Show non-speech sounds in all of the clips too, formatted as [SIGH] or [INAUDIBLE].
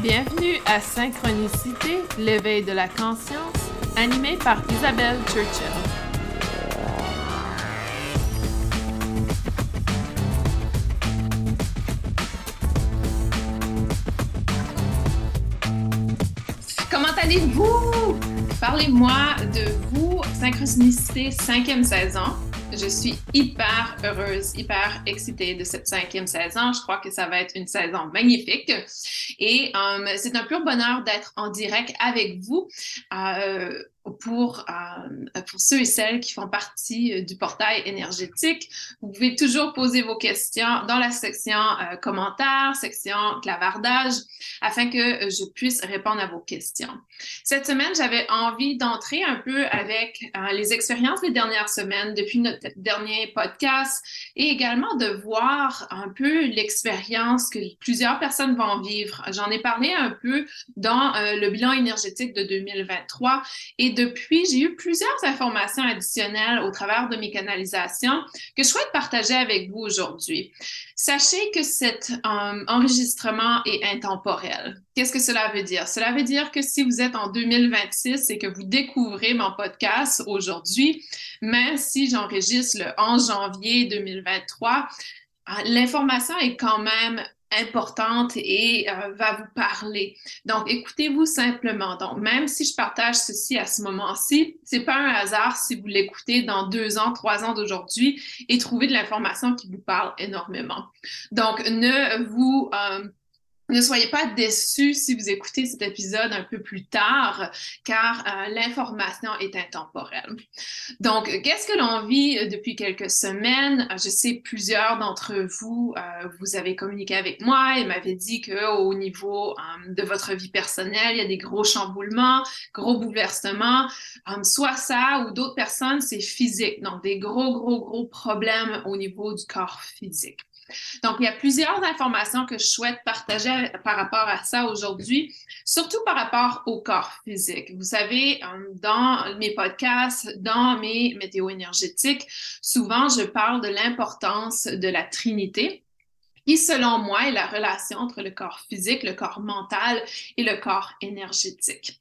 Bienvenue à Synchronicité, l'éveil de la conscience, animé par Isabelle Churchill. Comment allez-vous? Parlez-moi de vous, Synchronicité, cinquième saison. Je suis hyper heureuse, hyper excitée de cette cinquième saison. Je crois que ça va être une saison magnifique. Et euh, c'est un pur bonheur d'être en direct avec vous. Euh, pour, euh, pour ceux et celles qui font partie euh, du portail énergétique. Vous pouvez toujours poser vos questions dans la section euh, commentaires, section clavardage, afin que je puisse répondre à vos questions. Cette semaine, j'avais envie d'entrer un peu avec les expériences des dernières semaines depuis notre dernier podcast et également de voir un peu l'expérience que plusieurs personnes vont vivre. J'en ai parlé un peu dans le bilan énergétique de 2023 et depuis, j'ai eu plusieurs informations additionnelles au travers de mes canalisations que je souhaite partager avec vous aujourd'hui. Sachez que cet euh, enregistrement est intemporel. Qu'est-ce que cela veut dire? Cela veut dire que si vous êtes en 2026 et que vous découvrez mon podcast aujourd'hui, même si j'enregistre le 11 janvier 2023, euh, l'information est quand même importante et euh, va vous parler. Donc, écoutez-vous simplement. Donc, même si je partage ceci à ce moment-ci, c'est pas un hasard si vous l'écoutez dans deux ans, trois ans d'aujourd'hui et trouvez de l'information qui vous parle énormément. Donc, ne vous euh, ne soyez pas déçus si vous écoutez cet épisode un peu plus tard, car euh, l'information est intemporelle. Donc, qu'est-ce que l'on vit depuis quelques semaines? Je sais plusieurs d'entre vous, euh, vous avez communiqué avec moi et m'avez dit qu'au niveau euh, de votre vie personnelle, il y a des gros chamboulements, gros bouleversements. soit ça ou d'autres personnes, c'est physique. Donc, des gros, gros, gros problèmes au niveau du corps physique. Donc, il y a plusieurs informations que je souhaite partager par rapport à ça aujourd'hui, surtout par rapport au corps physique. Vous savez, euh, dans mes podcasts, dans mes météo énergétiques, souvent je parle de l'importance de la Trinité qui, selon moi, est la relation entre le corps physique, le corps mental et le corps énergétique.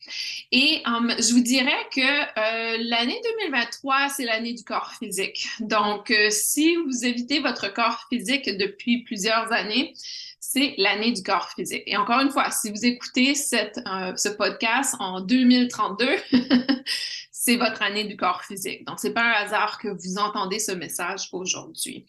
Et um, je vous dirais que euh, l'année 2023, c'est l'année du corps physique. Donc, euh, si vous évitez votre corps physique depuis plusieurs années, c'est l'année du corps physique. Et encore une fois, si vous écoutez cette, euh, ce podcast en 2032, [LAUGHS] c'est votre année du corps physique. Donc, c'est pas un hasard que vous entendez ce message aujourd'hui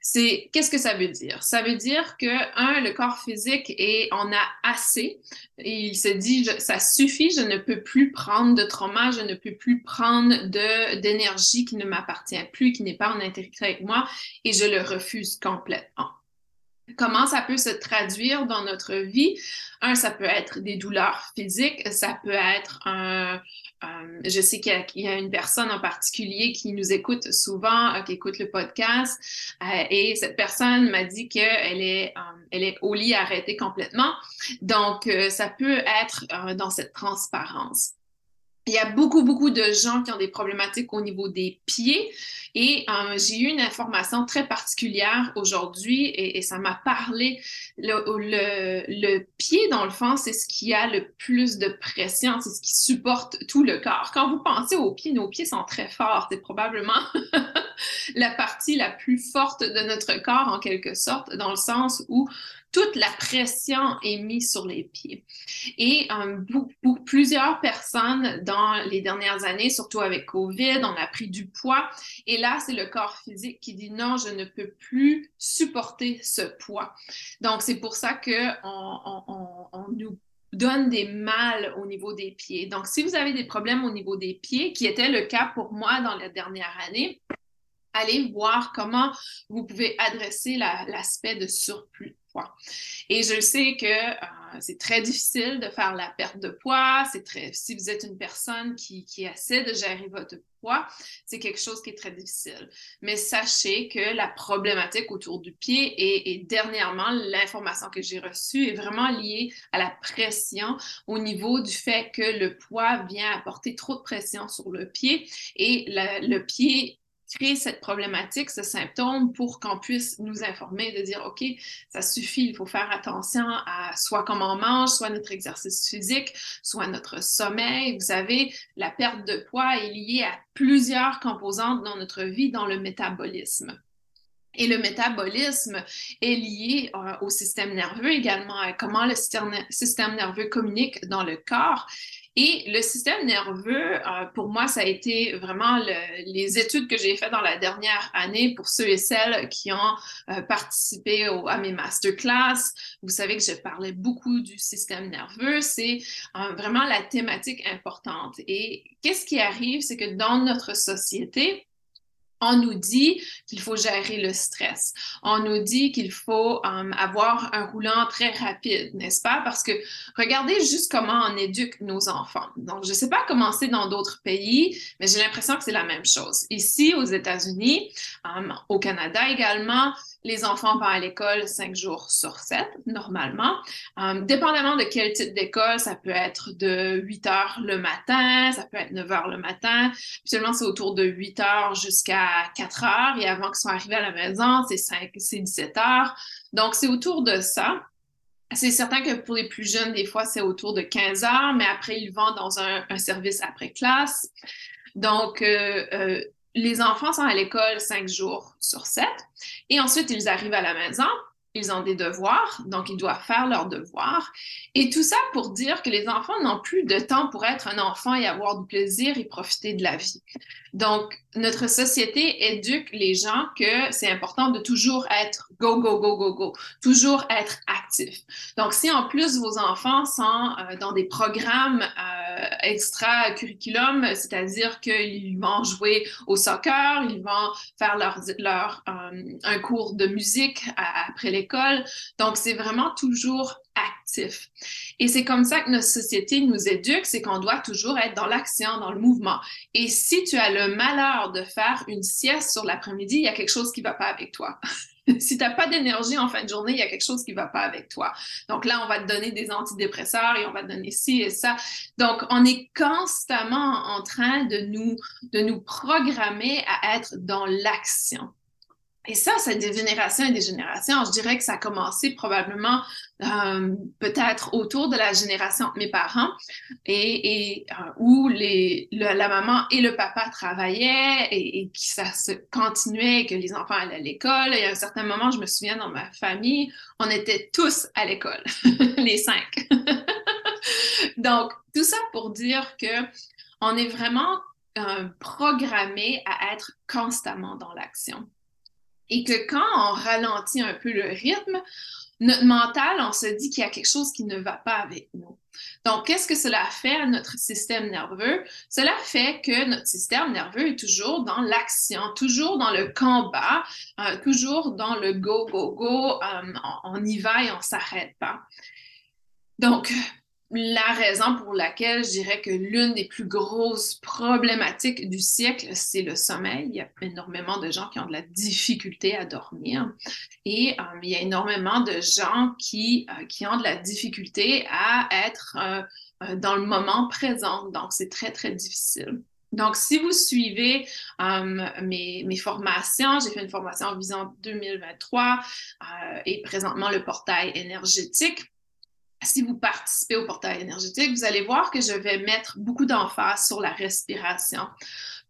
c'est qu'est-ce que ça veut dire? Ça veut dire que, un, le corps physique et on a assez. Et il se dit, ça suffit, je ne peux plus prendre de trauma, je ne peux plus prendre d'énergie qui ne m'appartient plus, qui n'est pas en intégrité avec moi, et je le refuse complètement. Comment ça peut se traduire dans notre vie? Un, ça peut être des douleurs physiques, ça peut être un, euh, je sais qu'il y, a une personne en particulier qui nous écoute souvent, euh, qui écoute le podcast, euh, et cette personne m'a dit qu'elle est, elle est au lit arrêtée complètement. Donc, ça peut être dans cette transparence. Il y a beaucoup, beaucoup de gens qui ont des problématiques au niveau des pieds. Et euh, j'ai eu une information très particulière aujourd'hui et, ça m'a parlé. Le, le, pied, dans le fond, c'est ce qui a le plus de pression, c'est ce qui supporte tout le corps. Quand vous pensez aux pieds, nos pieds sont très forts. C'est probablement [LAUGHS] la partie la plus forte de notre corps, en quelque sorte, dans le sens où toute la pression est mise sur les pieds. Et euh, pour, plusieurs personnes dans les dernières années, surtout avec COVID, on a pris du poids. Et là, c'est le corps physique qui dit non, je ne peux plus supporter ce poids. Donc, c'est pour ça qu'on on, on, nous donne des mal au niveau des pieds. Donc, si vous avez des problèmes au niveau des pieds, qui était le cas pour moi dans la dernière année, allez voir comment vous pouvez adresser l'aspect de surplus et je sais que euh, c'est très difficile de faire la perte de poids. C'est très, si vous êtes une personne qui, qui essaie de gérer votre poids, c'est quelque chose qui est très difficile. Mais sachez que la problématique autour du pied et, et dernièrement, l'information que j'ai reçue est vraiment liée à la pression au niveau du fait que le poids vient apporter trop de pression sur le pied et le pied créer cette problématique, ce symptôme, pour qu'on puisse nous informer, de dire, OK, ça suffit, il faut faire attention à soit comment on mange, soit notre exercice physique, soit notre sommeil. Vous savez, la perte de poids est liée à plusieurs composantes dans notre vie, dans le métabolisme. Et le métabolisme est lié euh, au système nerveux également, à comment le système nerveux communique dans le corps. Et le système nerveux, euh, pour moi, ça a été vraiment les études que j'ai faites dans la dernière année pour ceux et celles qui ont euh, participé à mes masterclass. Vous savez que je parlais beaucoup du système nerveux. C'est vraiment la thématique importante. Et qu'est-ce qui arrive, c'est que dans notre société, on nous dit qu'il faut gérer le stress. On nous dit qu'il faut euh, avoir un roulant très rapide, n'est-ce pas? Parce que regardez juste comment on éduque nos enfants. Donc, je ne sais pas comment c'est dans d'autres pays, mais j'ai l'impression que c'est la même chose. Ici, aux États-Unis, euh, au Canada également, les enfants vont à l'école cinq jours sur sept, normalement. Euh, dépendamment de quel type d'école, ça peut être de 8 heures le matin, ça peut être 9 heures le matin. Seulement, c'est autour de 8 heures jusqu'à 4 heures. Et avant qu'ils soient arrivés à la maison, c'est 5, c'est 17 heures. Donc, c'est autour de ça. C'est certain que pour les plus jeunes, des fois, c'est autour de 15 heures, mais après, ils vont dans un, service après classe. Donc, euh, euh, les enfants sont à l'école cinq jours sur sept et ensuite ils arrivent à la maison. Ils ont des devoirs, donc ils doivent faire leurs devoirs. Et tout ça pour dire que les enfants n'ont plus de temps pour être un enfant et avoir du plaisir et profiter de la vie. Donc, notre société éduque les gens que c'est important de toujours être go, go, go, go, go, toujours être actif. Donc, si en plus vos enfants sont euh, dans des programmes euh, extra-curriculum, c'est-à-dire qu'ils vont jouer au soccer, ils vont faire leur, leur euh, un cours de musique après l'école. Donc, c'est vraiment toujours actif. Et c'est comme ça que notre société nous éduque, c'est qu'on doit toujours être dans l'action, dans le mouvement. Et si tu as le malheur de faire une sieste sur l'après-midi, il y a quelque chose qui ne va pas avec toi. [LAUGHS] si tu n'as pas d'énergie en fin de journée, il y a quelque chose qui ne va pas avec toi. Donc là, on va te donner des antidépresseurs et on va te donner ci et ça. Donc, on est constamment en train de nous, de nous programmer à être dans l'action. Et ça, c'est des générations et des générations. Je dirais que ça a commencé probablement euh, peut-être autour de la génération de mes parents et, euh, où la maman et le papa travaillaient et, et que ça se continuait, que les enfants allaient à l'école. Et à un certain moment, je me souviens dans ma famille, on était tous à l'école, [LAUGHS] les cinq. [LAUGHS] Donc, tout ça pour dire que on est vraiment euh, programmé à être constamment dans l'action et que quand on ralentit un peu le rythme, notre mental, on se dit qu'il y a quelque chose qui ne va pas avec nous. Donc, qu'est-ce que cela fait à notre système nerveux? Cela fait que notre système nerveux est toujours dans l'action, toujours dans le combat, euh, toujours dans le go, go, go, euh, on, y va et on s'arrête pas. Donc, la raison pour laquelle je dirais que l'une des plus grosses problématiques du siècle, c'est le sommeil. Il y a énormément de gens qui ont de la difficulté à dormir et euh, il y a énormément de gens qui, euh, qui ont de la difficulté à être euh, dans le moment présent. Donc, c'est très, très difficile. Donc, si vous suivez mes, mes, formations, j'ai fait une formation en Vision 2023 et présentement le portail énergétique si vous participez au portail énergétique, vous allez voir que je vais mettre beaucoup d'emphase sur la respiration.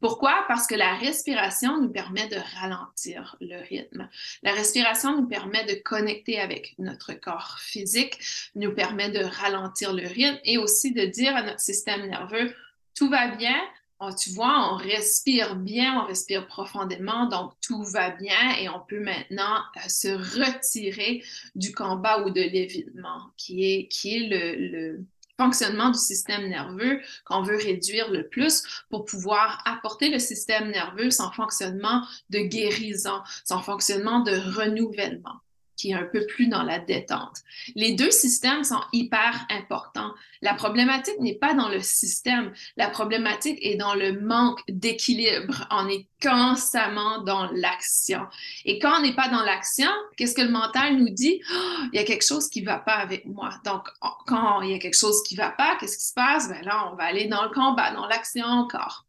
Pourquoi? Parce que la respiration nous permet de ralentir le rythme. La respiration nous permet de connecter avec notre corps physique, nous permet de ralentir le rythme et aussi de dire à notre système nerveux, tout va bien, Oh, tu vois, on respire bien, on respire profondément, donc tout va bien et on peut maintenant euh, se retirer du combat ou de l'évitement, qui est, qui est le, le fonctionnement du système nerveux qu'on veut réduire le plus pour pouvoir apporter le système nerveux son fonctionnement de guérison, son fonctionnement de renouvellement qui est un peu plus dans la détente. Les deux systèmes sont hyper importants. La problématique n'est pas dans le système, la problématique est dans le manque d'équilibre. On est constamment dans l'action. Et quand on n'est pas dans l'action, qu'est-ce que le mental nous dit? Oh, il y a quelque chose qui ne va pas avec moi. Donc, quand il y a quelque chose qui ne va pas, qu'est-ce qui se passe? Ben là, on va aller dans le combat, dans l'action encore.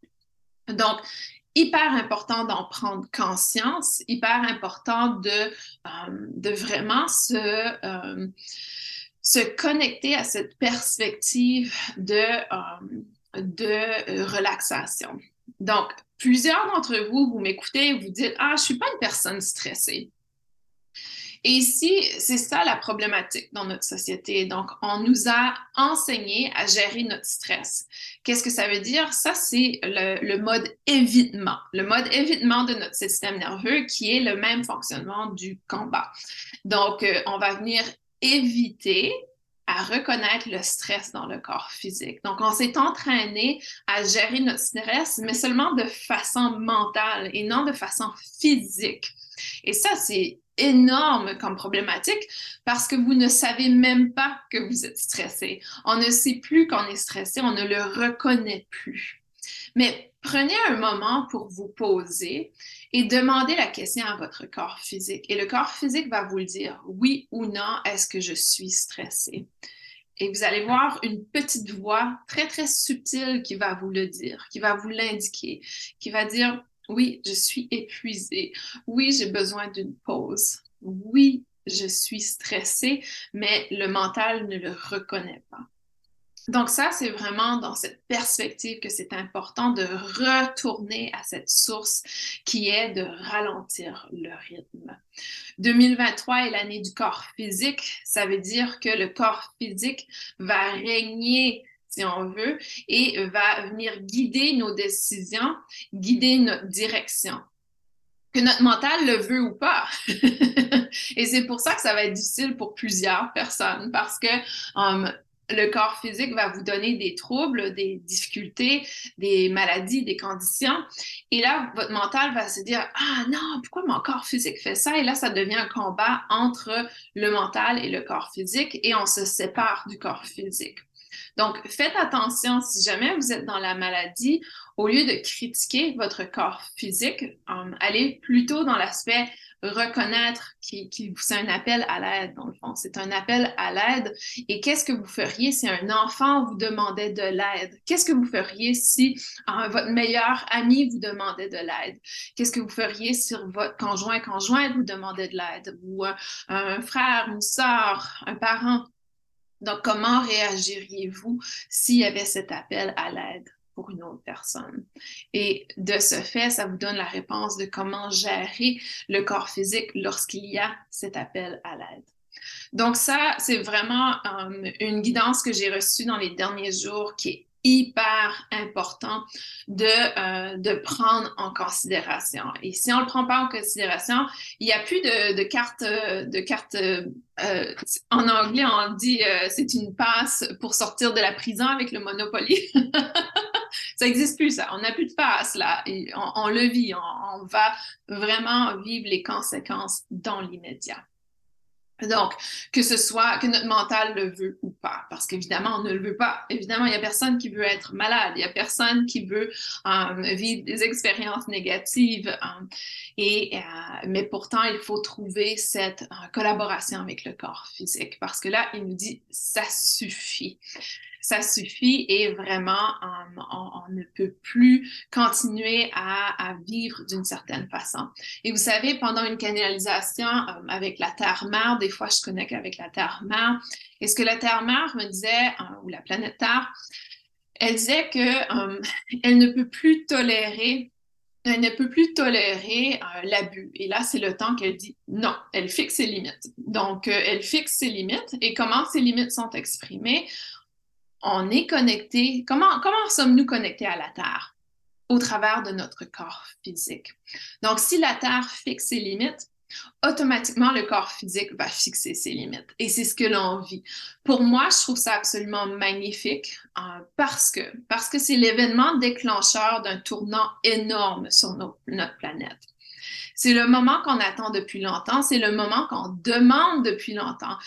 Donc, hyper important d'en prendre conscience, hyper important de, euh, vraiment se, euh, se connecter à cette perspective de, euh, de relaxation. Donc, plusieurs d'entre vous, vous m'écoutez, vous dites, ah, je suis pas une personne stressée. Et ici, c'est ça la problématique dans notre société. Donc, on nous a enseigné à gérer notre stress. Qu'est-ce que ça veut dire? Ça, c'est le, mode évitement, le mode évitement de notre système nerveux qui est le même fonctionnement du combat. Donc, euh, on va venir éviter à reconnaître le stress dans le corps physique. Donc, on s'est entraîné à gérer notre stress, mais seulement de façon mentale et non de façon physique. Et ça, c'est énorme comme problématique parce que vous ne savez même pas que vous êtes stressé. On ne sait plus qu'on est stressé, on ne le reconnaît plus. Mais prenez un moment pour vous poser et demandez la question à votre corps physique. Et le corps physique va vous le dire, oui ou non, est-ce que je suis stressé? Et vous allez voir une petite voix très, très subtile qui va vous le dire, qui va vous l'indiquer, qui va dire, oui, je suis épuisée. Oui, j'ai besoin d'une pause. Oui, je suis stressée, mais le mental ne le reconnaît pas. Donc ça, c'est vraiment dans cette perspective que c'est important de retourner à cette source qui est de ralentir le rythme. 2023 est l'année du corps physique. Ça veut dire que le corps physique va régner si on veut, et va venir guider nos décisions, guider notre direction. Que notre mental le veut ou pas. [LAUGHS] et c'est pour ça que ça va être difficile pour plusieurs [LAUGHS] personnes parce que um, le corps physique va vous donner des troubles, des difficultés, des maladies, des conditions. Et là, votre mental va se dire, ah non, pourquoi mon corps physique fait ça? Et là, ça devient un combat entre le mental et le corps physique et on se sépare du corps physique. Donc, faites attention si jamais vous êtes dans la maladie, au lieu de critiquer votre corps physique, um, allez plutôt dans l'aspect reconnaître qui, qui c'est un appel à l'aide, dans le fond. C'est un appel à l'aide. Et qu'est-ce que vous feriez si un enfant vous demandait de l'aide? Qu'est-ce que vous feriez si uh, votre meilleur ami vous demandait de l'aide? Qu'est-ce que vous feriez si votre conjoint, conjointe vous demandait de l'aide? Ou uh, un frère, une sœur, un parent? Donc, comment réagiriez-vous s'il y avait cet appel à l'aide pour une autre personne? Et de ce fait, ça vous donne la réponse de comment gérer le corps physique lorsqu'il y a cet appel à l'aide. Donc ça, c'est vraiment euh, une guidance que j'ai reçue dans les derniers jours qui est hyper important de, euh, de prendre en considération. Et si on ne le prend pas en considération, il n'y a plus de, de carte, de carte euh, en anglais, on dit euh, c'est une passe pour sortir de la prison avec le Monopoly. [LAUGHS] ça n'existe plus, ça. On n'a plus de passe, là. On, le vit. on va vraiment vivre les conséquences dans l'immédiat. Donc, que ce soit que notre mental le veut ou pas, parce qu'évidemment, on ne le veut pas. Évidemment, il n'y a personne qui veut être malade, il n'y a personne qui veut euh, vivre des expériences négatives. Euh, et, euh, mais pourtant, il faut trouver cette collaboration avec le corps physique, parce que là, il nous dit, ça suffit ça suffit et vraiment, on, ne peut plus continuer à, vivre d'une certaine façon. Et vous savez, pendant une canalisation euh, avec la Terre-Mère, des fois je connecte avec la Terre-Mère, et ce que la Terre-Mère me disait, euh, ou la planète Terre, elle disait que euh, [LAUGHS] elle ne peut plus tolérer elle ne peut plus tolérer l'abus. Et là, c'est le temps qu'elle dit non, elle fixe ses limites. Donc, elle fixe ses limites. Et comment ces limites sont exprimées? On est connecté. Comment, sommes-nous connectés à la Terre? Au travers de notre corps physique. Donc, si la Terre fixe ses limites, automatiquement le corps physique va fixer ses limites. Et c'est ce que l'on vit. Pour moi, je trouve ça absolument magnifique euh, parce que c'est l'événement déclencheur d'un tournant énorme sur notre planète. C'est le moment qu'on attend depuis longtemps, c'est le moment qu'on demande depuis longtemps.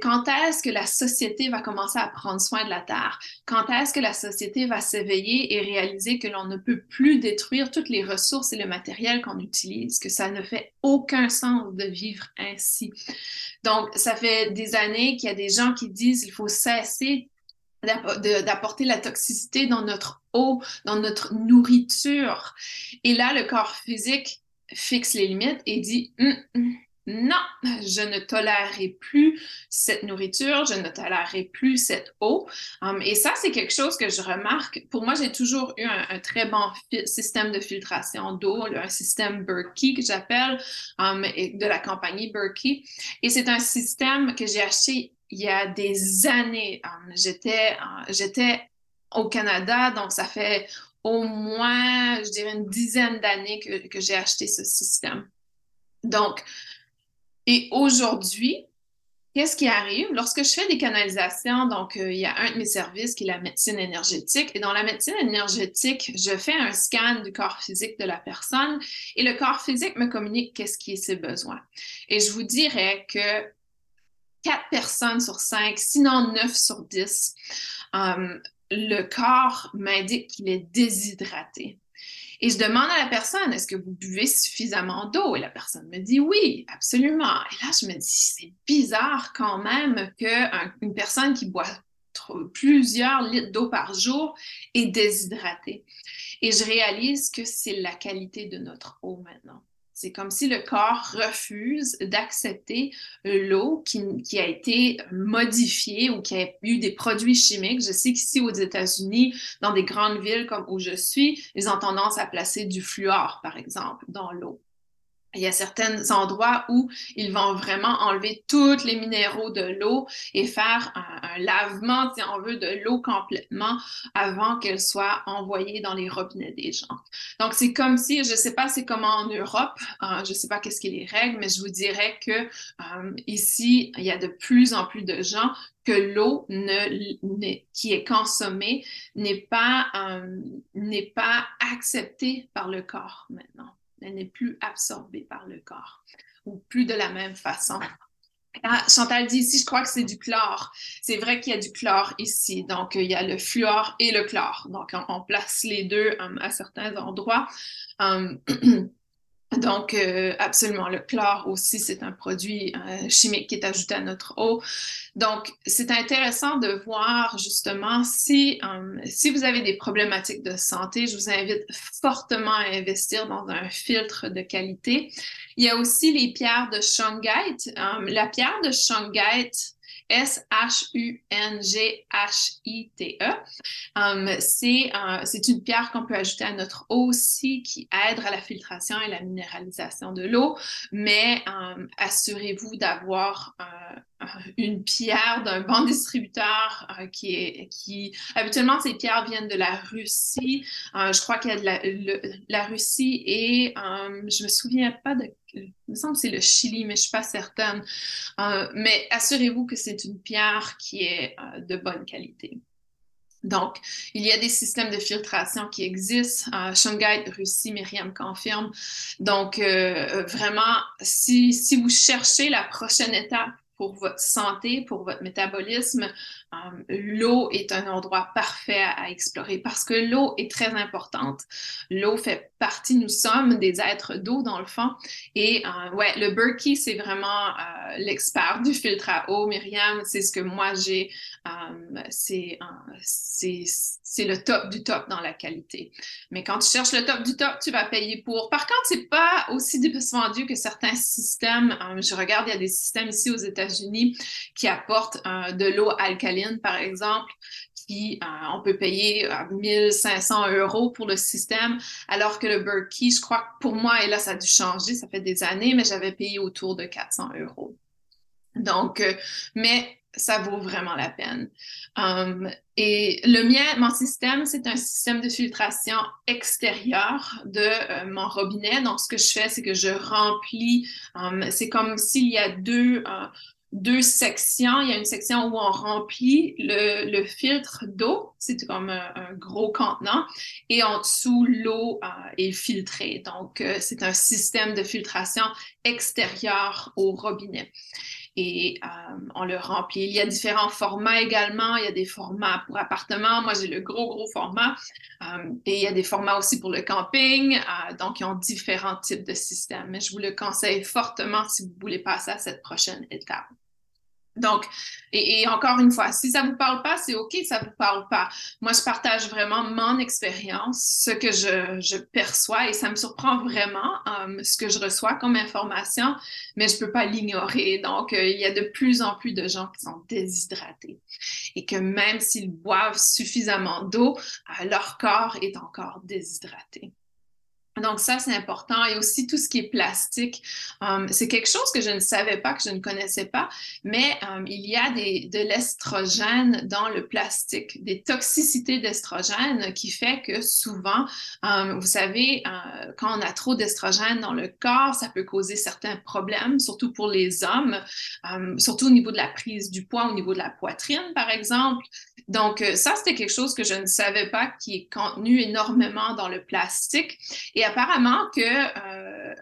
Quand est-ce que la société va commencer à prendre soin de la Terre? Quand est-ce que la société va s'éveiller et réaliser que l'on ne peut plus détruire toutes les ressources et le matériel qu'on utilise, que ça ne fait aucun sens de vivre ainsi? Donc, ça fait des années qu'il y a des gens qui disent qu'il faut cesser d'apporter la toxicité dans notre eau, dans notre nourriture. Et là, le corps physique fixe les limites et dit hum, hum, non, je ne tolérerai plus cette nourriture, je ne tolérerai plus cette eau. Um, et ça, c'est quelque chose que je remarque. Pour moi, j'ai toujours eu un, très bon système de filtration d'eau, un système Berkey que j'appelle, um, de la compagnie Berkey. Et c'est un système que j'ai acheté il y a des années. Um, j'étais, uh, j'étais au Canada, donc ça fait au moins, je dirais, une dizaine d'années que, que j'ai acheté ce système. Donc, et aujourd'hui, qu'est-ce qui arrive? Lorsque je fais des canalisations, donc euh, il y a un de mes services qui est la médecine énergétique. Et dans la médecine énergétique, je fais un scan du corps physique de la personne et le corps physique me communique qu'est-ce qui est ses besoins. Et je vous dirais que quatre personnes sur cinq, sinon neuf sur dix, euh, le corps m'indique qu'il est déshydraté. Et je demande à la personne, est-ce que vous buvez suffisamment d'eau? Et la personne me dit oui, absolument. Et là, je me dis, c'est bizarre quand même qu'une personne qui boit plusieurs litres d'eau par jour est déshydratée. Et je réalise que c'est la qualité de notre eau maintenant. C'est comme si le corps refuse d'accepter l'eau qui, a été modifiée ou qui a eu des produits chimiques. Je sais qu'ici aux États-Unis, dans des grandes villes comme où je suis, ils ont tendance à placer du fluor, par exemple, dans l'eau. Il y a certains endroits où ils vont vraiment enlever tous les minéraux de l'eau et faire un, lavement, si on veut, de l'eau complètement avant qu'elle soit envoyée dans les robinets des gens. Donc, c'est comme si, je ne sais pas c'est comment en Europe, euh, je ne sais pas qu'est-ce qu'il les règles, mais je vous dirais que euh, ici, il y a de plus en plus de gens que l'eau qui est consommée n'est pas, euh, n'est pas acceptée par le corps maintenant elle n'est plus absorbée par le corps ou plus de la même façon. Ah, Chantal dit ici, je crois que c'est du chlore. C'est vrai qu'il y a du chlore ici. Donc, il y a le fluor et le chlore. Donc, on, place les deux um, à certains endroits. Um, [CLEARS THROAT] Donc, euh, absolument, le chlore aussi, c'est un produit euh, chimique qui est ajouté à notre eau. Donc, c'est intéressant de voir justement si, euh, si vous avez des problématiques de santé, je vous invite fortement à investir dans un filtre de qualité. Il y a aussi les pierres de Shungite. la pierre de Shungite, S-H-U-N-G-H-I-T-E. Um, uh, c'est une pierre qu'on peut ajouter à notre eau aussi qui aide à la filtration et la minéralisation de l'eau, mais um, assurez-vous d'avoir une pierre d'un bon distributeur euh, qui est qui habituellement ces pierres viennent de la Russie. Euh, je crois qu'il y a de la, la Russie et euh, je me souviens pas de il me semble que c'est le Chili, mais je suis pas certaine. mais assurez-vous que c'est une pierre qui est de bonne qualité. Donc, il y a des systèmes de filtration qui existent. Euh, Shungite, Russie, Myriam confirme. Donc, vraiment, si, si vous cherchez la prochaine étape pour votre santé, pour votre métabolisme, euh, l'eau est un endroit parfait à, explorer parce que l'eau est très importante. L'eau fait partie, nous sommes des êtres d'eau dans le fond. Et euh, ouais, le Berkey, c'est vraiment euh, l'expert du filtre à eau. Myriam, c'est ce que moi j'ai. C'est c'est le top du top dans la qualité. Mais quand tu cherches le top du top, tu vas payer pour. Par contre, c'est pas aussi dispendieux que certains systèmes. je regarde, il y a des systèmes ici aux États-Unis qui apportent de l'eau alcaline par exemple, qui, euh, on peut payer 1500 euh, euros pour le système, alors que le Berkey, je crois que pour moi, et là, ça a dû changer, ça fait des années, mais j'avais payé autour de 400 euros. Donc, euh, mais ça vaut vraiment la peine. Um, et le mien, mon système, c'est un système de filtration extérieur de mon robinet. Donc, ce que je fais, c'est que je remplis, um, c'est comme s'il y a deux, deux sections. Il y a une section où on remplit le, filtre d'eau, c'est comme un, gros contenant, et en dessous, l'eau euh, est filtrée. Donc, euh, c'est un système de filtration extérieur au robinet. Et euh, on le remplit. Il y a différents formats également. Il y a des formats pour appartements. Moi, j'ai le gros, gros format. et il y a des formats aussi pour le camping. donc, ils ont différents types de systèmes. Mais je vous le conseille fortement si vous voulez passer à cette prochaine étape. Donc, et, encore une fois, si ça vous parle pas, c'est OK, ça vous parle pas. Moi, je partage vraiment mon expérience, ce que je, perçois et ça me surprend vraiment um, ce que je reçois comme information, mais je peux pas l'ignorer. Donc, euh, il y a de plus en plus de gens qui sont déshydratés et que même s'ils boivent suffisamment d'eau, euh, leur corps est encore déshydraté. Donc ça, c'est important. Et aussi tout ce qui est plastique, um, c'est quelque chose que je ne savais pas, que je ne connaissais pas, mais um, il y a des, de l'estrogène dans le plastique, des toxicités d'estrogène qui fait que souvent, um, vous savez, euh, quand on a trop d'estrogène dans le corps, ça peut causer certains problèmes, surtout pour les hommes, surtout au niveau de la prise du poids, au niveau de la poitrine, par exemple. Donc euh, ça, c'était quelque chose que je ne savais pas qui est contenu énormément dans le plastique. Apparemment que euh,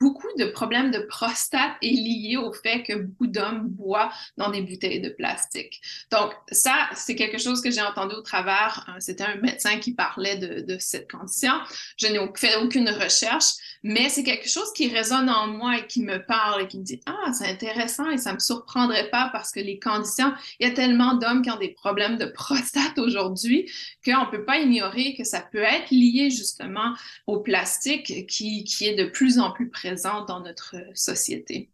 beaucoup de problèmes de prostate est lié au fait que beaucoup d'hommes boivent dans des bouteilles de plastique. Donc, ça, c'est quelque chose que j'ai entendu au travers. Euh, c'était un médecin qui parlait de cette condition. Je n'ai fait aucune recherche, mais c'est quelque chose qui résonne en moi et qui me parle et qui me dit Ah, c'est intéressant et ça me surprendrait pas parce que les conditions, il y a tellement d'hommes qui ont des problèmes de prostate aujourd'hui qu'on ne peut pas ignorer que ça peut être lié justement au plastique qui, qui est de plus en plus présent dans notre société.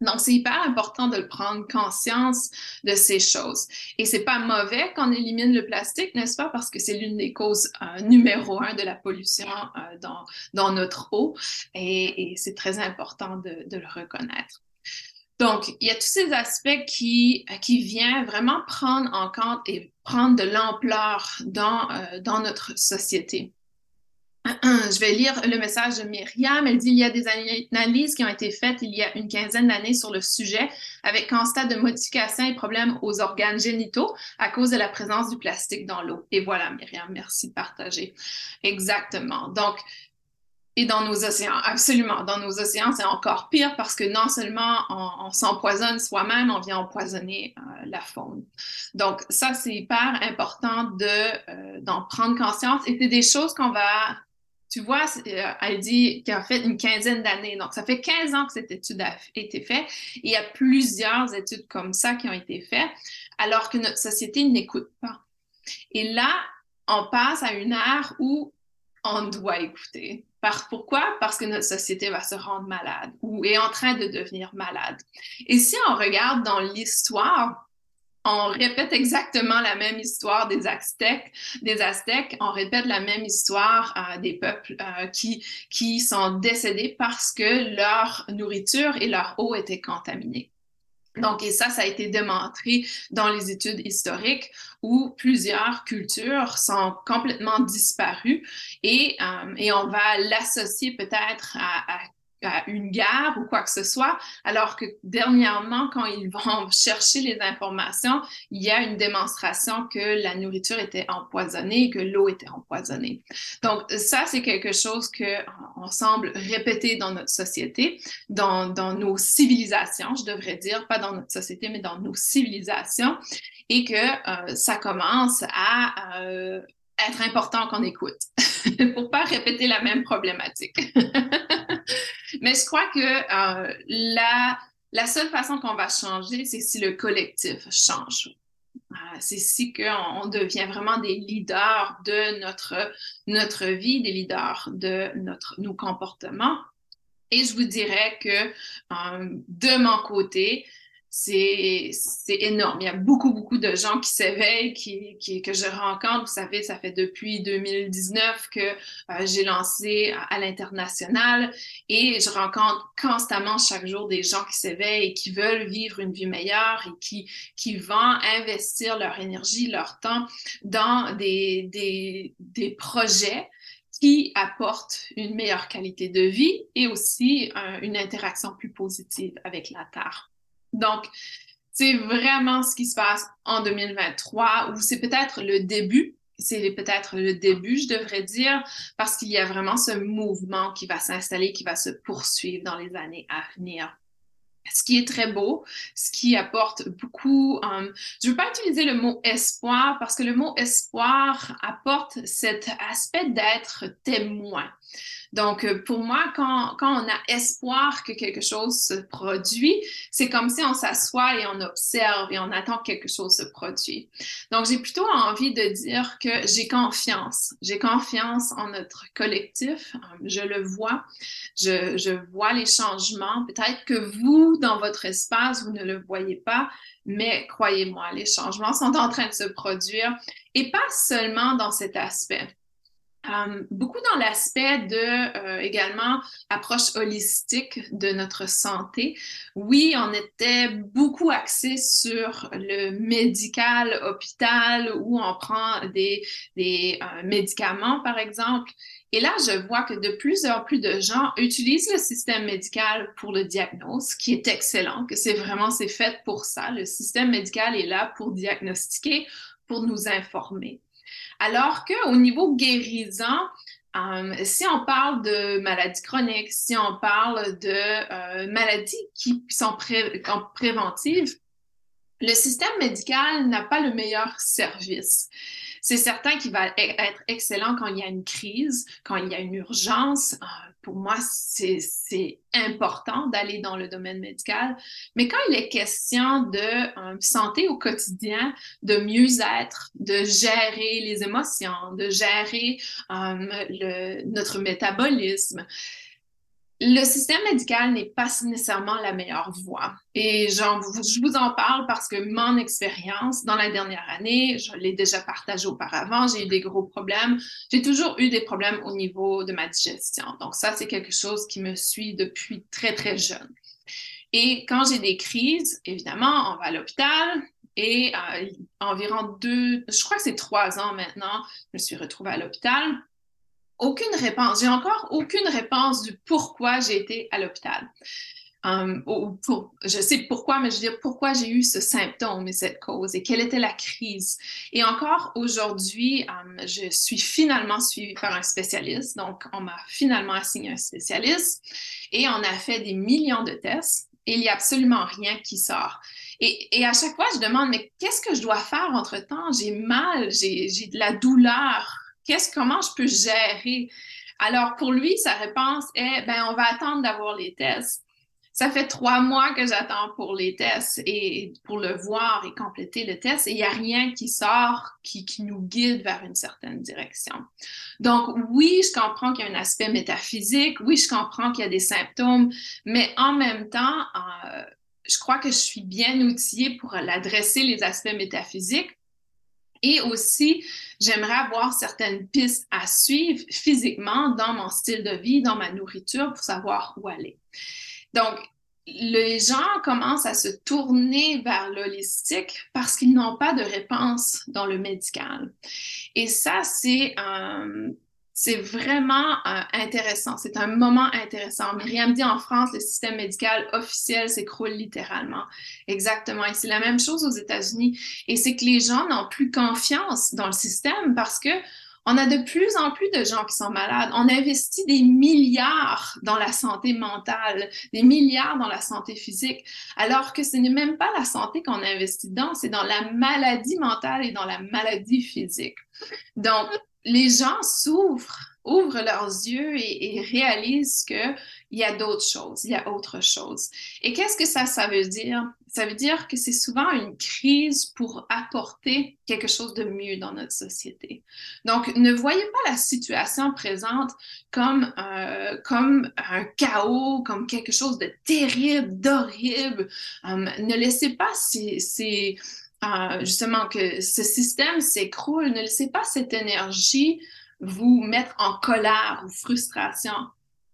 Donc, c'est hyper important de prendre conscience de ces choses. Et c'est pas mauvais qu'on élimine le plastique, n'est-ce pas? Parce que c'est l'une des causes euh, numéro un de la pollution euh, dans, dans, notre eau. Et, c'est très important de, le reconnaître. Donc, il y a tous ces aspects qui, qui viennent vraiment prendre en compte et prendre de l'ampleur dans, euh, dans notre société. [CLEARS THROAT] Je vais lire le message de Myriam. Elle dit il y a des analyses qui ont été faites il y a une quinzaine d'années sur le sujet avec constat de modification et problèmes aux organes génitaux à cause de la présence du plastique dans l'eau. Et voilà, Myriam, merci de partager. Exactement. Donc, et dans nos océans, absolument. Dans nos océans, c'est encore pire parce que non seulement on, s'empoisonne soi-même, on vient empoisonner euh, la faune. Donc, ça, c'est hyper important de, euh, d'en prendre conscience. Et c'est des choses qu'on va tu vois, euh, elle dit qu'elle a fait une quinzaine d'années. Donc, ça fait 15 ans que cette étude a été faite. Il y a plusieurs études comme ça qui ont été faites, alors que notre société n'écoute pas. Et là, on passe à une ère où on doit écouter. Par, pourquoi? Parce que notre société va se rendre malade ou est en train de devenir malade. Et si on regarde dans l'histoire, on répète exactement la même histoire des Aztèques. Des Aztèques, on répète la même histoire euh, des peuples euh, qui, qui sont décédés parce que leur nourriture et leur eau étaient contaminées. Donc, et ça, ça a été démontré dans les études historiques où plusieurs cultures sont complètement disparues et, euh, et on va l'associer peut-être à, à une guerre ou quoi que ce soit, alors que dernièrement, quand ils vont [LAUGHS] chercher les informations, il y a une démonstration que la nourriture était empoisonnée, que l'eau était empoisonnée. Donc ça, c'est quelque chose que on semble répéter dans notre société, dans, dans nos civilisations, je devrais dire, pas dans notre société, mais dans nos civilisations, et que euh, ça commence à euh, être important qu'on écoute [LAUGHS] pour pas répéter la même problématique. [LAUGHS] Mais je crois que euh, la, la seule façon qu'on va changer, c'est si le collectif change. Euh, c'est si qu'on on devient vraiment des leaders de notre, notre vie, des leaders de notre, nos comportements. Et je vous dirais que euh, de mon côté, c'est énorme. Il y a beaucoup, beaucoup de gens qui s'éveillent, qui, qui, que je rencontre. Vous savez, ça fait depuis 2019 que euh, j'ai lancé à, l'international et je rencontre constamment chaque jour des gens qui s'éveillent et qui veulent vivre une vie meilleure et qui, qui vont investir leur énergie, leur temps dans des, des, des projets qui apportent une meilleure qualité de vie et aussi euh, une interaction plus positive avec la Terre. Donc, c'est vraiment ce qui se passe en 2023, ou c'est peut-être le début, c'est peut-être le début, je devrais dire, parce qu'il y a vraiment ce mouvement qui va s'installer, qui va se poursuivre dans les années à venir ce qui est très beau, ce qui apporte beaucoup. Um, je ne veux pas utiliser le mot espoir parce que le mot espoir apporte cet aspect d'être témoin. Donc, euh, pour moi, quand, on a espoir que quelque chose se produit, c'est comme si on s'assoit et on observe et on attend que quelque chose se produise. Donc, j'ai plutôt envie de dire que j'ai confiance. J'ai confiance en notre collectif. Euh, je le vois. Je vois les changements. Peut-être que vous, dans votre espace, vous ne le voyez pas, mais croyez-moi, les changements sont en train de se produire et pas seulement dans cet aspect. Euh, beaucoup dans l'aspect de euh, également approche holistique de notre santé. Oui, on était beaucoup axé sur le médical, hôpital, où on prend des, des euh, médicaments, par exemple. Et là, je vois que de plus en plus de gens utilisent le système médical pour le diagnostic, qui est excellent, que c'est vraiment, c'est fait pour ça. Le système médical est là pour diagnostiquer, pour nous informer. Alors qu'au niveau guérissant, euh, si on parle de maladies chroniques, si on parle de euh, maladies qui sont préventives, le système médical n'a pas le meilleur service. C'est certain qu'il va e-, être excellent quand il y a une crise, quand il y a une urgence. Euh, pour moi, c'est important d'aller dans le domaine médical. Mais quand il est question de euh, santé au quotidien, de mieux-être, de gérer les émotions, de gérer euh, notre métabolisme, le système médical n'est pas nécessairement la meilleure voie. Et je vous en parle parce que mon expérience dans la dernière année, je l'ai déjà partagé auparavant, j'ai eu des gros problèmes. J'ai toujours eu des problèmes au niveau de ma digestion. Donc ça, c'est quelque chose qui me suit depuis très, très jeune. Et quand j'ai des crises, évidemment, on va à l'hôpital. Et euh, environ deux, je crois que c'est trois ans maintenant, je me suis retrouvée à l'hôpital aucune réponse. J'ai encore aucune réponse du pourquoi j'ai été à l'hôpital. Um, pour, je sais pourquoi, mais je veux dire pourquoi j'ai eu ce symptôme et cette cause et quelle était la crise. Et encore aujourd'hui, um, je suis finalement suivie par un spécialiste. Donc, on m'a finalement assigné un spécialiste et on a fait des millions de tests et il n'y a absolument rien qui sort. Et, et, à chaque fois, je demande, mais qu'est-ce que je dois faire entre-temps? J'ai mal, j'ai de la douleur Qu'est-ce, comment je peux gérer? Alors, pour lui, sa réponse est, ben, on va attendre d'avoir les tests. Ça fait trois mois que j'attends pour les tests et pour le voir et compléter le test et il n'y a rien qui sort qui, nous guide vers une certaine direction. Donc oui, je comprends qu'il y a un aspect métaphysique, oui, je comprends qu'il y a des symptômes, mais en même temps, euh, je crois que je suis bien outillée pour l'adresser les aspects métaphysiques et aussi, j'aimerais avoir certaines pistes à suivre physiquement dans mon style de vie, dans ma nourriture pour savoir où aller. Donc, les gens commencent à se tourner vers l'holistique parce qu'ils n'ont pas de réponse dans le médical. Et ça, c'est un c'est vraiment euh, intéressant. C'est un moment intéressant. Myriam dit en France, le système médical officiel s'écroule littéralement. Exactement. Et c'est la même chose aux États-Unis. Et c'est que les gens n'ont plus confiance dans le système parce que on a de plus en plus de gens qui sont malades. On investit des milliards dans la santé mentale, des milliards dans la santé physique, alors que ce n'est même pas la santé qu'on investit dans, c'est dans la maladie mentale et dans la maladie physique. Donc, les gens s'ouvrent, ouvrent leurs yeux et, réalisent qu'il y a d'autres choses, il y a autre chose. Et qu'est-ce que ça, ça veut dire? Ça veut dire que c'est souvent une crise pour apporter quelque chose de mieux dans notre société. Donc, ne voyez pas la situation présente comme, euh, comme un chaos, comme quelque chose de terrible, d'horrible. Um, ne laissez pas ces justement que ce système s'écroule, ne laissez pas cette énergie vous mettre en colère ou frustration.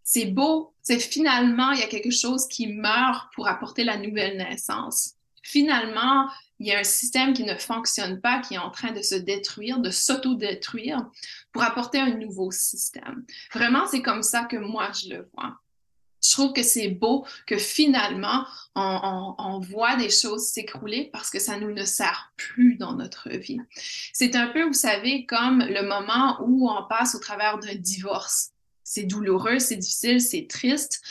C'est beau, c'est finalement, il y a quelque chose qui meurt pour apporter la nouvelle naissance. Finalement, il y a un système qui ne fonctionne pas, qui est en train de se détruire, de s'auto-détruire pour apporter un nouveau système. Vraiment, c'est comme ça que moi, je le vois je trouve que c'est beau que finalement, on, voit des choses s'écrouler parce que ça nous ne sert plus dans notre vie. C'est un peu, vous savez, comme le moment où on passe au travers d'un divorce. C'est douloureux, c'est difficile, c'est triste,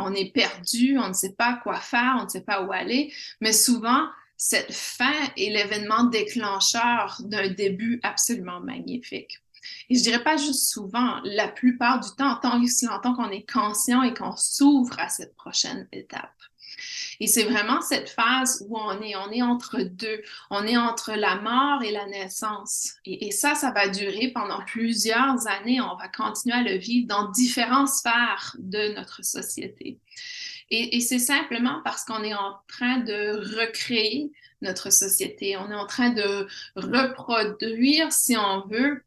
on est perdu, on ne sait pas quoi faire, on ne sait pas où aller, mais souvent, cette fin est l'événement déclencheur d'un début absolument magnifique. Et je dirais pas juste souvent, la plupart du temps, tant aussi longtemps qu'on est conscient et qu'on s'ouvre à cette prochaine étape. Et c'est vraiment cette phase où on est, on est entre deux, on est entre la mort et la naissance. Et, ça, ça va durer pendant plusieurs années. On va continuer à le vivre dans différentes sphères de notre société. Et, et c'est simplement parce qu'on est en train de recréer notre société. On est en train de reproduire, si on veut,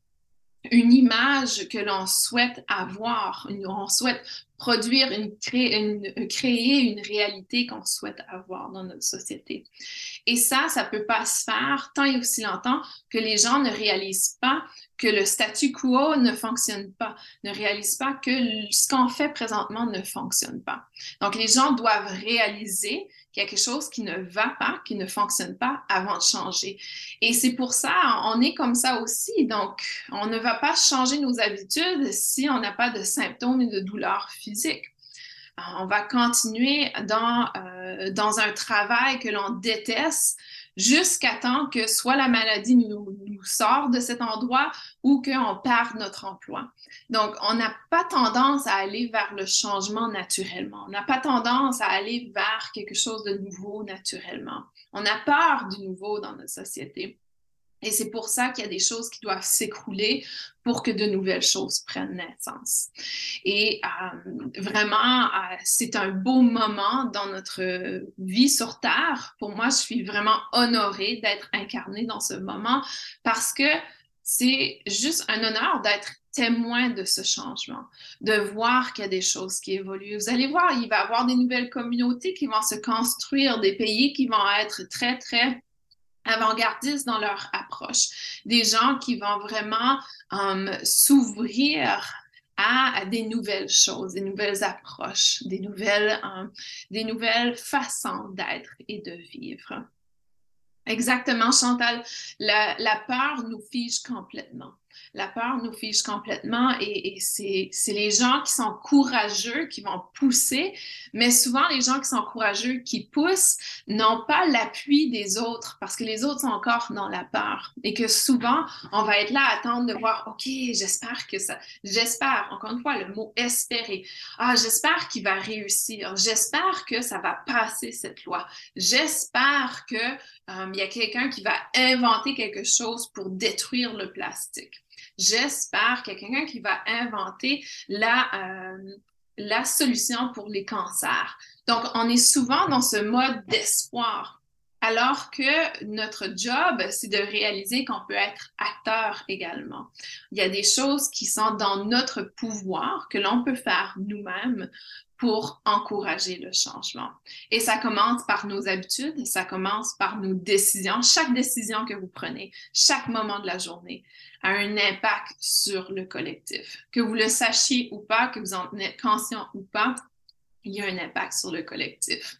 une image que l'on souhaite avoir, on souhaite produire, une, une, créer une réalité qu'on souhaite avoir dans notre société. Et ça, ça peut pas se faire tant et aussi longtemps que les gens ne réalisent pas que le statu quo ne fonctionne pas, ne réalisent pas que ce qu'on fait présentement ne fonctionne pas. Donc, les gens doivent réaliser quelque chose qui ne va pas, qui ne fonctionne pas avant de changer. Et c'est pour ça, on est comme ça aussi. Donc, on ne va pas changer nos habitudes si on n'a pas de symptômes et de douleurs physiques. On va continuer dans, euh, dans un travail que l'on déteste jusqu'à temps que soit la maladie nous, nous sort de cet endroit ou qu'on perd notre emploi. Donc, on n'a pas tendance à aller vers le changement naturellement. On n'a pas tendance à aller vers quelque chose de nouveau naturellement. On a peur du nouveau dans notre société. Et c'est pour ça qu'il y a des choses qui doivent s'écrouler pour que de nouvelles choses prennent naissance. Et euh, vraiment, euh, c'est un beau moment dans notre vie sur Terre. Pour moi, je suis vraiment honorée d'être incarnée dans ce moment parce que c'est juste un honneur d'être témoin de ce changement, de voir qu'il y a des choses qui évoluent. Vous allez voir, il va y avoir des nouvelles communautés qui vont se construire, des pays qui vont être très, très avant-gardistes dans leur approche, des gens qui vont vraiment um, s'ouvrir à, des nouvelles choses, des nouvelles approches, des nouvelles, um, des nouvelles façons d'être et de vivre. Exactement, Chantal. La, la peur nous fige complètement. La peur nous fiche complètement et, c'est les gens qui sont courageux qui vont pousser, mais souvent les gens qui sont courageux qui poussent n'ont pas l'appui des autres parce que les autres sont encore dans la peur et que souvent on va être là à attendre de voir, OK, j'espère que ça, j'espère, encore une fois, le mot espérer. Ah, j'espère qu'il va réussir. J'espère que ça va passer cette loi. J'espère que euh, y a quelqu'un qui va inventer quelque chose pour détruire le plastique. J'espère a quelqu'un qui va inventer la, euh, la solution pour les cancers. Donc, on est souvent dans ce mode d'espoir. Alors que notre job, c'est de réaliser qu'on peut être acteur également. Il y a des choses qui sont dans notre pouvoir, que l'on peut faire nous-mêmes pour encourager le changement. Et ça commence par nos habitudes, ça commence par nos décisions. Chaque décision que vous prenez, chaque moment de la journée a un impact sur le collectif. Que vous le sachiez ou pas, que vous en êtes conscient ou pas, il y a un impact sur le collectif.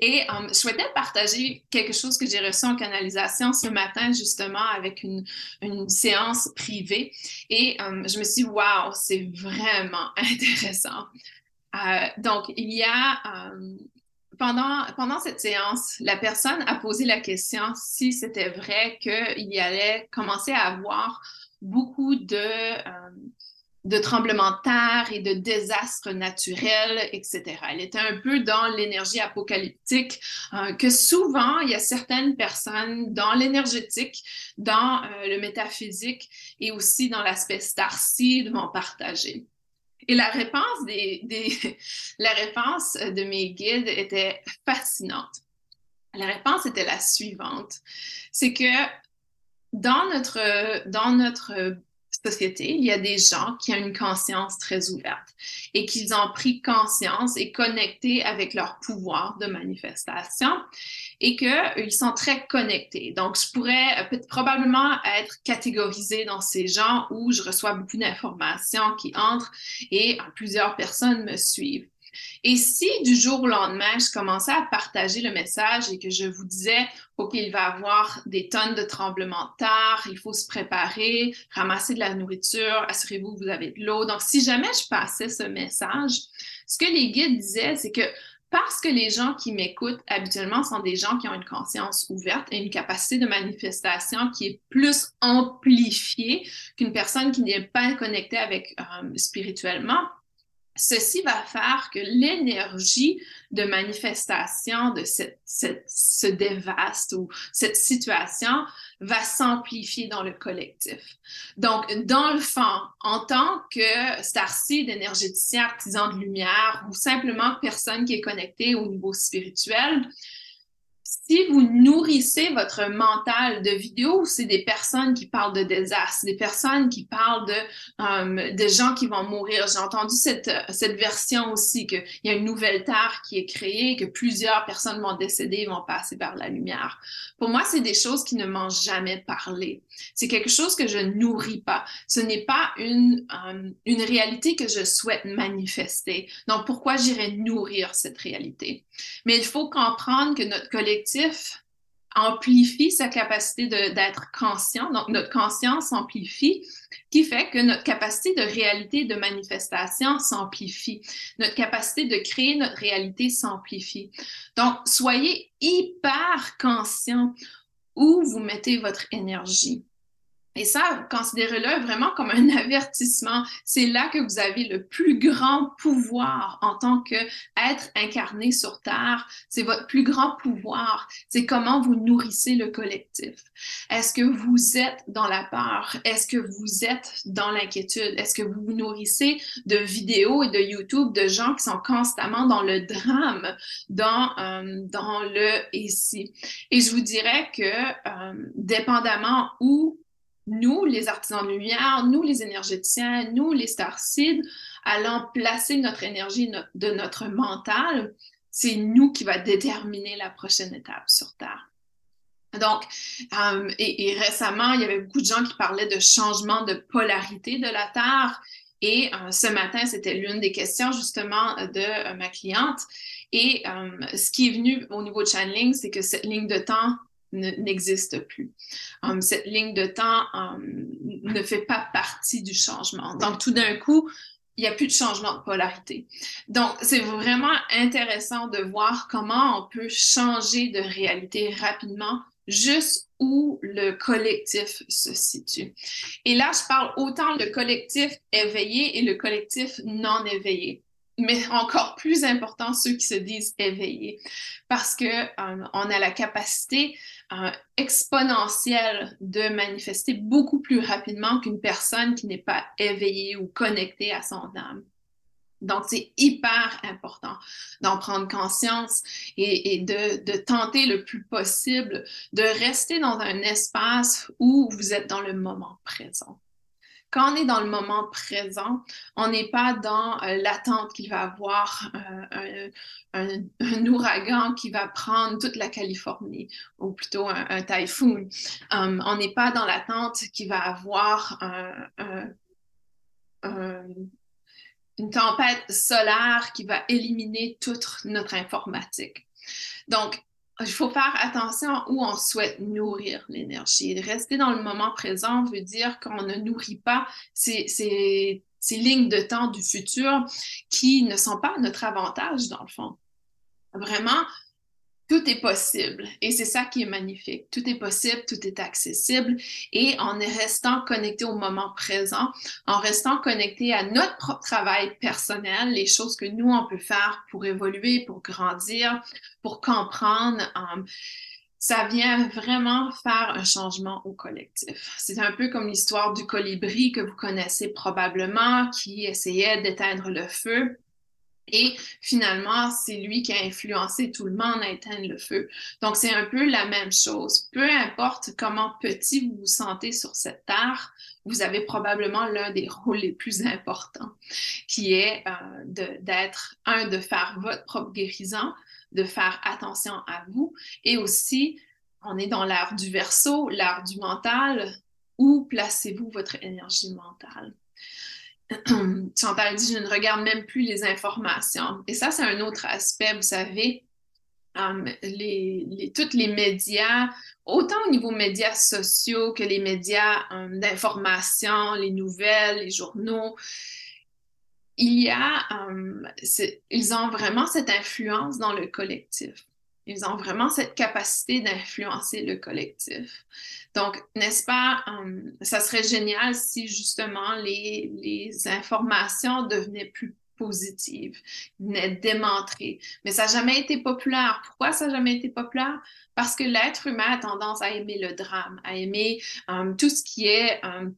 Et euh, je souhaitais partager quelque chose que j'ai reçu en canalisation ce matin, justement, avec une, une séance privée. Et euh, je me suis dit, waouh, c'est vraiment [LAUGHS] intéressant. Euh, donc, il y a, euh, pendant, cette séance, la personne a posé la question si c'était vrai qu'il y allait commencer à avoir beaucoup de, euh, tremblements de terre et de désastres naturels, etc. Elle était un peu dans l'énergie apocalyptique, que souvent, il y a certaines personnes dans l'énergétique, dans le métaphysique et aussi dans l'aspect starseed vont partager. Et la réponse, des, [LAUGHS] la réponse de mes guides était fascinante. La réponse était la suivante. C'est que dans notre, dans notre il y a des gens qui ont une conscience très ouverte et qui ont pris conscience et connecté avec leur pouvoir de manifestation et qu'ils sont très connectés. Donc, je pourrais peut probablement être catégorisée dans ces gens où je reçois beaucoup d'informations qui entrent et plusieurs personnes me suivent. Et si du jour au lendemain, je commençais à partager le message et que je vous disais, OK, il va y avoir des tonnes de tremblements de il faut se préparer, ramasser de la nourriture, assurez-vous que vous avez de l'eau. Donc, si jamais je passais ce message, ce que les guides disaient, c'est que parce que les gens qui m'écoutent habituellement sont des gens qui ont une conscience ouverte et une capacité de manifestation qui est plus amplifiée qu'une personne qui n'est pas connectée avec euh, spirituellement. Ceci va faire que l'énergie de manifestation de ce dévaste ou cette situation va s'amplifier dans le collectif. Donc, dans le fond, en tant que starseed, énergéticien, artisan de lumière ou simplement personne qui est connectée au niveau spirituel, si vous nourrissez votre mental de vidéos, c'est des personnes qui parlent de désastres, des personnes qui parlent de, euh, de gens qui vont mourir. J'ai entendu cette, cette version aussi, qu'il y a une nouvelle terre qui est créée, que plusieurs personnes vont décéder et vont passer par la lumière. Pour moi, c'est des choses qui ne m'ont jamais parlé. C'est quelque chose que je nourris pas. Ce n'est pas une, euh, une réalité que je souhaite manifester. Donc, pourquoi j'irais nourrir cette réalité? Mais il faut comprendre que notre collectif amplifie sa capacité d'être conscient. Donc, notre conscience s'amplifie, qui fait que notre capacité de réalité, de manifestation s'amplifie. Notre capacité de créer notre réalité s'amplifie. Donc, soyez hyper conscient où vous mettez votre énergie. Et ça, considérez-le vraiment comme un [LAUGHS] avertissement. C'est là que vous avez le plus grand pouvoir en tant qu'être incarné sur Terre. C'est votre plus grand pouvoir. C'est comment vous nourrissez le collectif. Est-ce que vous êtes dans la peur? Est-ce que vous êtes dans l'inquiétude? Est-ce que vous vous nourrissez de vidéos et de YouTube de gens qui sont constamment dans le drame, dans, euh, dans le ici? Et je vous dirais que, euh, dépendamment où nous, les artisans de lumière, nous, les énergéticiens, nous, les starseeds, allons placer notre énergie de notre mental, c'est nous qui va déterminer la prochaine étape sur Terre. Donc, euh, et, récemment, il y avait beaucoup de gens qui parlaient de changement de polarité de la Terre. Et euh, ce matin, c'était l'une des questions justement de euh, ma cliente. Et ce qui est venu au niveau de channeling, c'est que cette ligne de temps n'existe plus. Um, cette ligne de temps um, ne fait pas partie du changement. Donc, tout d'un coup, il n'y a plus de changement de polarité. Donc, c'est vraiment intéressant de voir comment on peut changer de réalité rapidement juste où le collectif se situe. Et là, je parle autant le collectif éveillé et le collectif non éveillé mais encore plus important, ceux qui se disent éveillés, parce que euh, on a la capacité euh, exponentielle de manifester beaucoup plus rapidement qu'une personne qui n'est pas éveillée ou connectée à son âme. Donc, c'est hyper important d'en prendre conscience et, de, tenter le plus possible de rester dans un espace où vous êtes dans le moment présent quand on est dans le moment présent, on n'est pas dans euh, l'attente qu'il va avoir euh, un, ouragan qui va prendre toute la Californie, ou plutôt un, typhoon. Um, on n'est pas dans l'attente qu'il va avoir une tempête solaire qui va éliminer toute notre informatique. Il faut faire attention où on souhaite nourrir l'énergie. Rester dans le moment présent veut dire qu'on ne nourrit pas ces, ces, lignes de temps du futur qui ne sont pas notre avantage, dans le fond. Vraiment, tout est possible et c'est ça qui est magnifique. Tout est possible, tout est accessible et en restant connecté au moment présent, en restant connecté à notre propre travail personnel, les choses que nous, on peut faire pour évoluer, pour grandir, pour comprendre. Um, ça vient vraiment faire un changement au collectif. C'est un peu comme l'histoire du colibri que vous connaissez probablement, qui essayait d'éteindre le feu et finalement, c'est lui qui a influencé tout le monde à éteindre le feu. Donc, c'est un peu la même chose. Peu importe comment petit vous vous sentez sur cette terre, vous avez probablement l'un des rôles les plus importants, qui est euh, d'être, un, de faire votre propre guérison, de faire attention à vous, et aussi, on est dans l'art du verso, l'art du mental, où placez-vous votre énergie mentale? [CLEARS THROAT] Chantal dit, je ne regarde même plus les informations. Et ça, c'est un autre aspect, vous savez. Um, les, toutes les médias, autant au niveau médias sociaux que les médias um, d'information, les nouvelles, les journaux, il y a, ils ont vraiment cette influence dans le collectif. Ils ont vraiment cette capacité d'influencer le collectif. Donc, n'est-ce pas, um, ça serait génial si justement les, informations devenaient plus positives, venaient démontrer. Mais ça n'a jamais été populaire. Pourquoi ça n'a jamais été populaire? Parce que l'être humain a tendance à aimer le drame, à aimer um, tout ce qui est um,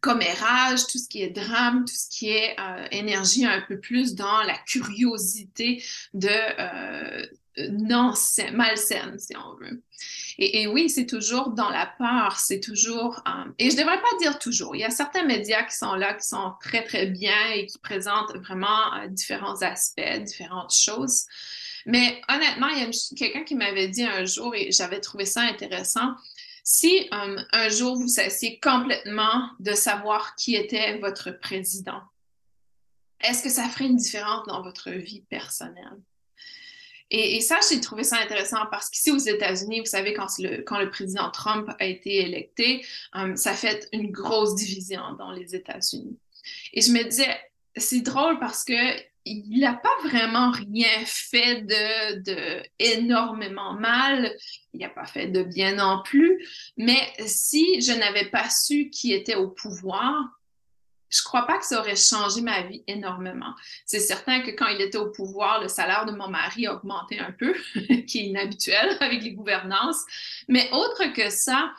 commérage, tout ce qui est drame, tout ce qui est euh, énergie un peu plus dans la curiosité de euh, non malsaine, si on veut. Et, oui, c'est toujours dans la peur, c'est toujours, euh, et je ne devrais pas dire toujours, il y a certains médias qui sont là, qui sont très, très bien et qui présentent vraiment euh, différents aspects, différentes choses. Mais honnêtement, il y a quelqu'un qui m'avait dit un jour, et j'avais trouvé ça intéressant, si euh, un jour vous cessiez complètement de savoir qui était votre président, est-ce que ça ferait une différence dans votre vie personnelle? Et, ça, j'ai trouvé ça intéressant parce qu'ici aux États-Unis, vous savez, quand le, président Trump a été électé, euh, ça fait une grosse division dans les États-Unis. Et je me disais, c'est drôle parce que il n'a pas vraiment rien fait de, de énormément mal. Il n'a pas fait de bien non plus. Mais si je n'avais pas su qui était au pouvoir, je crois pas que ça aurait changé ma vie énormément. C'est certain que quand il était au pouvoir, le salaire de mon mari a augmenté un peu, [LAUGHS] qui est inhabituel [LAUGHS] avec les gouvernances. Mais autre que ça,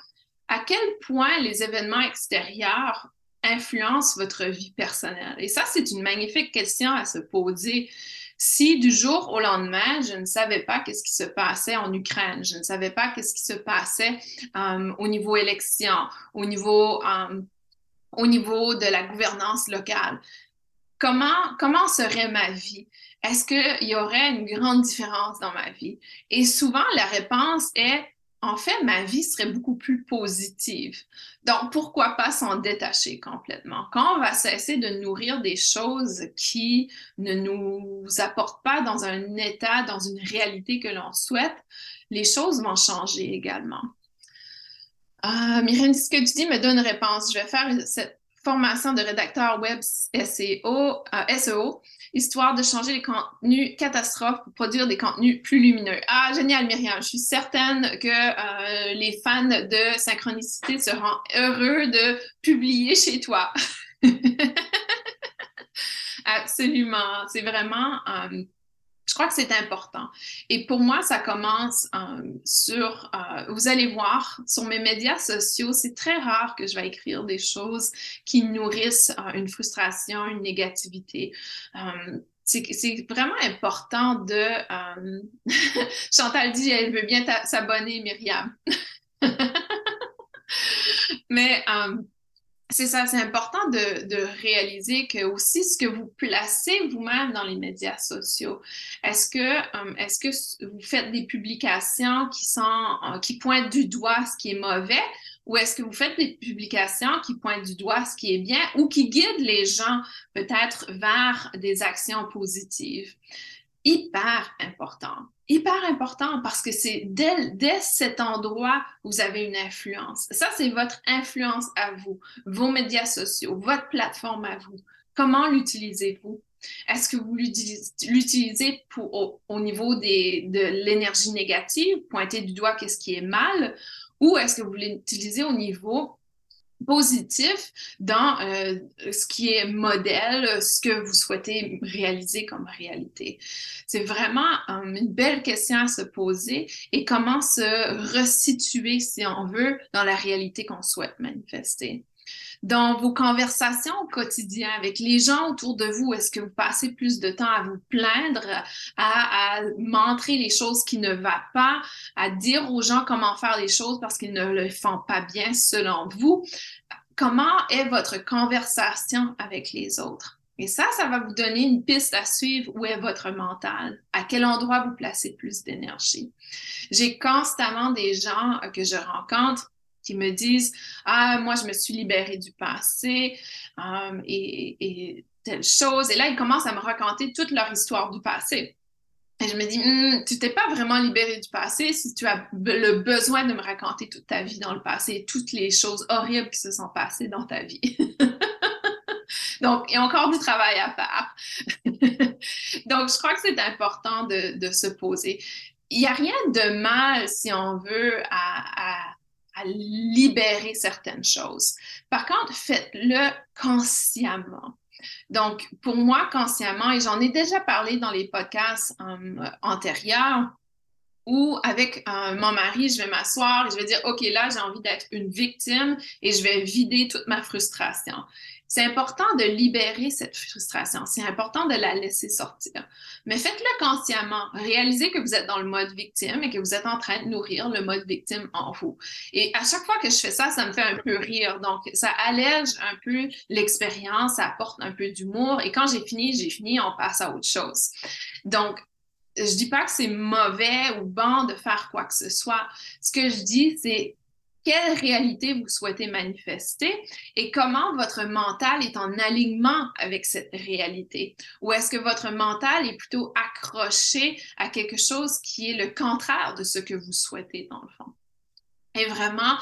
à quel point les événements extérieurs influencent votre vie personnelle? Et ça, c'est une magnifique question à se poser. Si du jour au lendemain, je ne savais pas qu'est-ce qui se passait en Ukraine, je ne savais pas qu'est-ce qui se passait euh, au niveau élection, au niveau euh, au niveau de la gouvernance locale. Comment, serait ma vie? Est-ce qu'il y aurait une grande différence dans ma vie? Et souvent, la réponse est, en fait, ma vie serait beaucoup plus positive. Donc, pourquoi pas s'en détacher complètement? Quand on va cesser de nourrir des choses qui ne nous apportent pas dans un état, dans une réalité que l'on souhaite, les choses vont changer également. Euh, Myriam, ce que tu dis me donne une réponse. Je vais faire cette formation de rédacteur web SEO, euh, SEO, histoire de changer les contenus catastrophes pour produire des contenus plus lumineux. Ah, génial, Myriam. Je suis certaine que euh, les fans de synchronicité seront heureux de publier chez toi. [LAUGHS] Absolument. C'est vraiment euh, je crois que c'est important. Et pour moi, ça commence euh, sur, euh, vous allez voir, sur mes médias sociaux, c'est très rare que je vais écrire des choses qui nourrissent euh, une frustration, une négativité. c'est vraiment important de... [LAUGHS] Chantal dit, elle veut bien s'abonner, Myriam. [LAUGHS] Mais c'est ça, c'est important de, de, réaliser que aussi ce que vous placez vous-même dans les médias sociaux, est-ce que, euh, est-ce que vous faites des publications qui sont, euh, qui pointent du doigt ce qui est mauvais ou est-ce que vous faites des publications qui pointent du doigt ce qui est bien ou qui guident les gens peut-être vers des actions positives? Hyper important hyper important parce que c'est dès, cet endroit où vous avez une influence. Ça, c'est votre influence à vous, vos médias sociaux, votre plateforme à vous. Comment l'utilisez-vous? Est-ce que vous l'utilisez au, au, niveau de l'énergie négative, pointer du doigt qu'est-ce qui est mal, ou est-ce que vous l'utilisez au niveau positif dans euh, ce qui est modèle, ce que vous souhaitez réaliser comme réalité. C'est vraiment euh, une belle question à se poser et comment se resituer, si on veut, dans la réalité qu'on souhaite manifester dans vos conversations au quotidien avec les gens autour de vous? Est-ce que vous passez plus de temps à vous plaindre, à, à montrer les choses qui ne vont pas, à dire aux gens comment faire les choses parce qu'ils ne le font pas bien selon vous? Comment est votre conversation avec les autres? Et ça, ça va vous donner une piste à suivre où est votre mental, à quel endroit vous placez plus d'énergie? J'ai constamment des gens que je rencontre qui me disent Ah, moi, je me suis libérée du passé euh, et, telle chose. Et là, ils commencent à me raconter toute leur histoire du passé. Et je me dis, hmm, tu t'es pas vraiment libérée du passé si tu as le besoin de me raconter toute ta vie dans le passé, toutes les choses horribles qui se sont passées dans ta vie. [LAUGHS] Donc, il y a encore du travail à faire. [LAUGHS] Donc, je crois que c'est important de, de, se poser. Il n'y a rien de mal, si on veut, à, à libérer certaines choses. Par contre, faites-le consciemment. Donc, pour moi, consciemment, et j'en ai déjà parlé dans les podcasts euh, antérieurs, où avec euh, mon mari, je vais m'asseoir et je vais dire, OK, là, j'ai envie d'être une victime et je vais vider toute ma frustration. C'est important de libérer cette frustration. C'est important de la laisser sortir. Mais faites-le consciemment. Réalisez que vous êtes dans le mode victime et que vous êtes en train de nourrir le mode victime en vous. Et à chaque fois que je fais ça, ça me fait un peu rire. Donc, ça allège un peu l'expérience, ça apporte un peu d'humour. Et quand j'ai fini, j'ai fini, on passe à autre chose. Donc, je dis pas que c'est mauvais ou bon de faire quoi que ce soit. Ce que je dis, c'est quelle réalité vous souhaitez manifester et comment votre mental est en alignement avec cette réalité? Ou est-ce que votre mental est plutôt accroché à quelque chose qui est le contraire de ce que vous souhaitez dans le fond? Et vraiment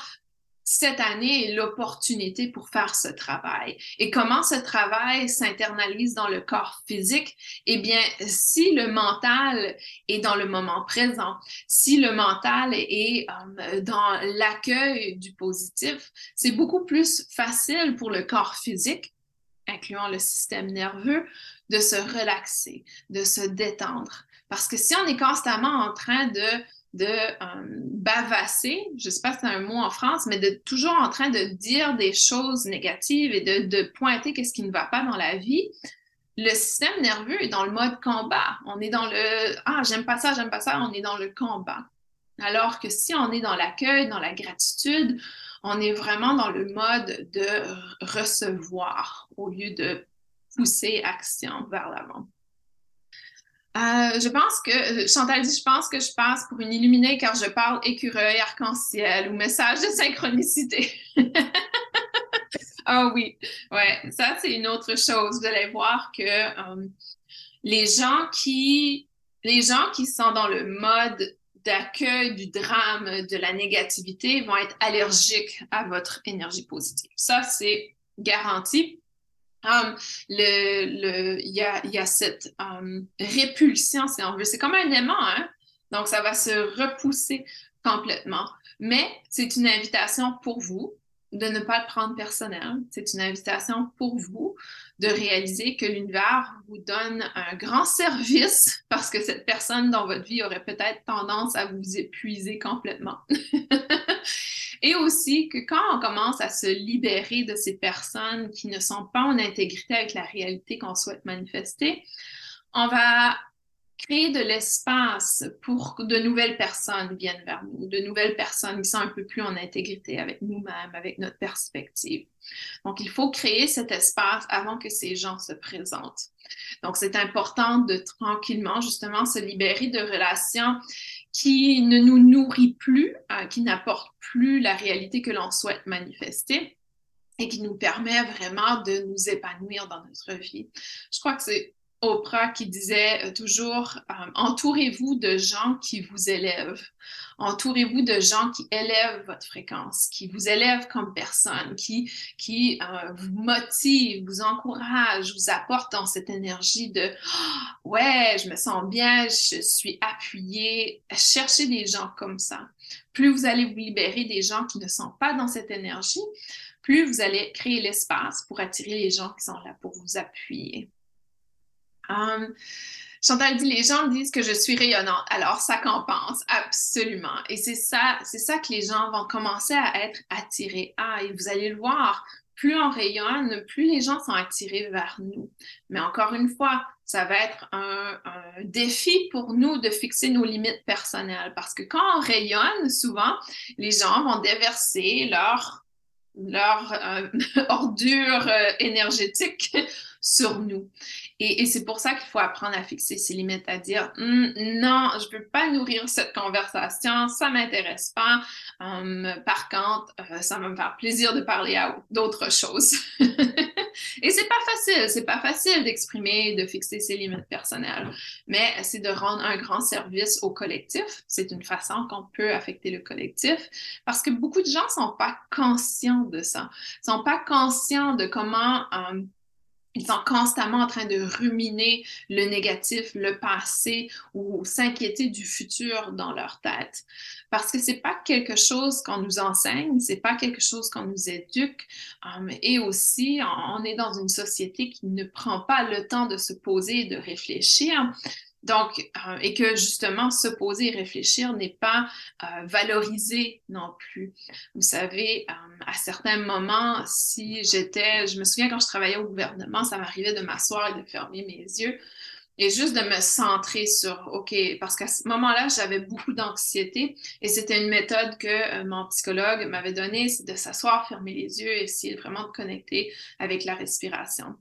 cette année est l'opportunité pour faire ce travail. Et comment ce travail s'internalise dans le corps physique? Eh bien, si le mental est dans le moment présent, si le mental est euh, dans l'accueil du positif, c'est beaucoup plus facile pour le corps physique, incluant le système nerveux, de se relaxer, de se détendre. Parce que si on est constamment en train de de euh, bavasser, je ne sais pas si c'est un mot en France, mais de toujours en train de dire des choses négatives et de, pointer qu'est-ce qui ne va pas dans la vie, le système nerveux est dans le mode combat. On est dans le ah j'aime pas ça, j'aime pas ça, on est dans le combat. Alors que si on est dans l'accueil, dans la gratitude, on est vraiment dans le mode de recevoir au lieu de pousser action vers l'avant. Euh, je pense que, euh, Chantal dit, je pense que je passe pour une illuminée car je parle écureuil, arc-en-ciel ou message de synchronicité. [LAUGHS] ah oui, ouais, ça c'est une autre chose. Vous allez voir que euh, les gens qui, les gens qui sont dans le mode d'accueil du drame, de la négativité, vont être allergiques à votre énergie positive. Ça, c'est garanti. Um, le, il, y a, y a cette um, répulsion, si on veut. C'est comme un aimant, hein? Donc, ça va se repousser complètement. Mais c'est une invitation pour vous de ne pas le prendre personnel. C'est une invitation pour vous de réaliser que l'univers vous donne un grand service [LAUGHS] parce que cette personne dans votre vie aurait peut-être tendance à vous épuiser complètement. [LAUGHS] Et aussi que quand on commence à se libérer de ces personnes qui ne sont pas en intégrité avec la réalité qu'on souhaite manifester, on va créer de l'espace pour que de nouvelles personnes viennent vers nous, de nouvelles personnes qui sont un peu plus en intégrité avec nous-mêmes, avec notre perspective. Donc, il faut créer cet espace avant que ces gens se présentent. Donc, c'est important de tranquillement, justement, se libérer de relations qui ne nous nourrit plus, euh, qui n'apporte plus la réalité que l'on souhaite manifester et qui nous permet vraiment de nous épanouir dans notre vie. Je crois que c'est Oprah qui disait euh, toujours euh, entourez-vous de gens qui vous élèvent. Entourez-vous de gens qui élèvent votre fréquence, qui vous élèvent comme personne, qui, euh, vous motivent, vous encouragent, vous apportent dans cette énergie de ouais, je me sens bien, je suis appuyée. Cherchez des gens comme ça. Plus vous allez vous libérer des gens qui ne sont pas dans cette énergie, plus vous allez créer l'espace pour attirer les gens qui sont là pour vous appuyer. Um, Chantal dit les gens disent que je suis rayonnante, alors ça compense absolument. Et c'est ça, c'est ça que les gens vont commencer à être attirés à. Et vous allez le voir, plus on rayonne, plus les gens sont attirés vers nous. Mais encore une fois, ça va être un, un, défi pour nous de fixer nos limites personnelles parce que quand on rayonne, souvent, les gens vont déverser leur leur euh, [LAUGHS] ordure euh, énergétique sur nous. Et, c'est pour ça qu'il faut apprendre à fixer ses limites, à dire hum, non, je ne veux pas nourrir cette conversation, ça ne m'intéresse pas. Hum, par contre, euh, ça va me faire plaisir de parler à d'autres choses. [LAUGHS] et c'est pas facile, c'est pas facile d'exprimer, de fixer ses limites personnelles, mais c'est de rendre un grand service au collectif. C'est une façon qu'on peut affecter le collectif parce que beaucoup de gens sont pas conscients de ça, sont pas conscients de comment hum, ils sont constamment en train de ruminer le négatif, le passé ou s'inquiéter du futur dans leur tête. Parce que c'est pas quelque chose qu'on nous enseigne, c'est pas quelque chose qu'on nous éduque. Um, et aussi, on est dans une société qui ne prend pas le temps de se poser et de réfléchir. Donc, euh, et que justement, se poser et réfléchir n'est pas euh, valorisé non plus. Vous savez, euh, à certains moments, si j'étais, je me souviens quand je travaillais au gouvernement, ça m'arrivait de m'asseoir et de fermer mes yeux et juste de me centrer sur, OK, parce qu'à ce moment-là, j'avais beaucoup d'anxiété et c'était une méthode que mon psychologue m'avait donnée, c'est de s'asseoir, fermer les yeux et essayer vraiment de connecter avec la respiration.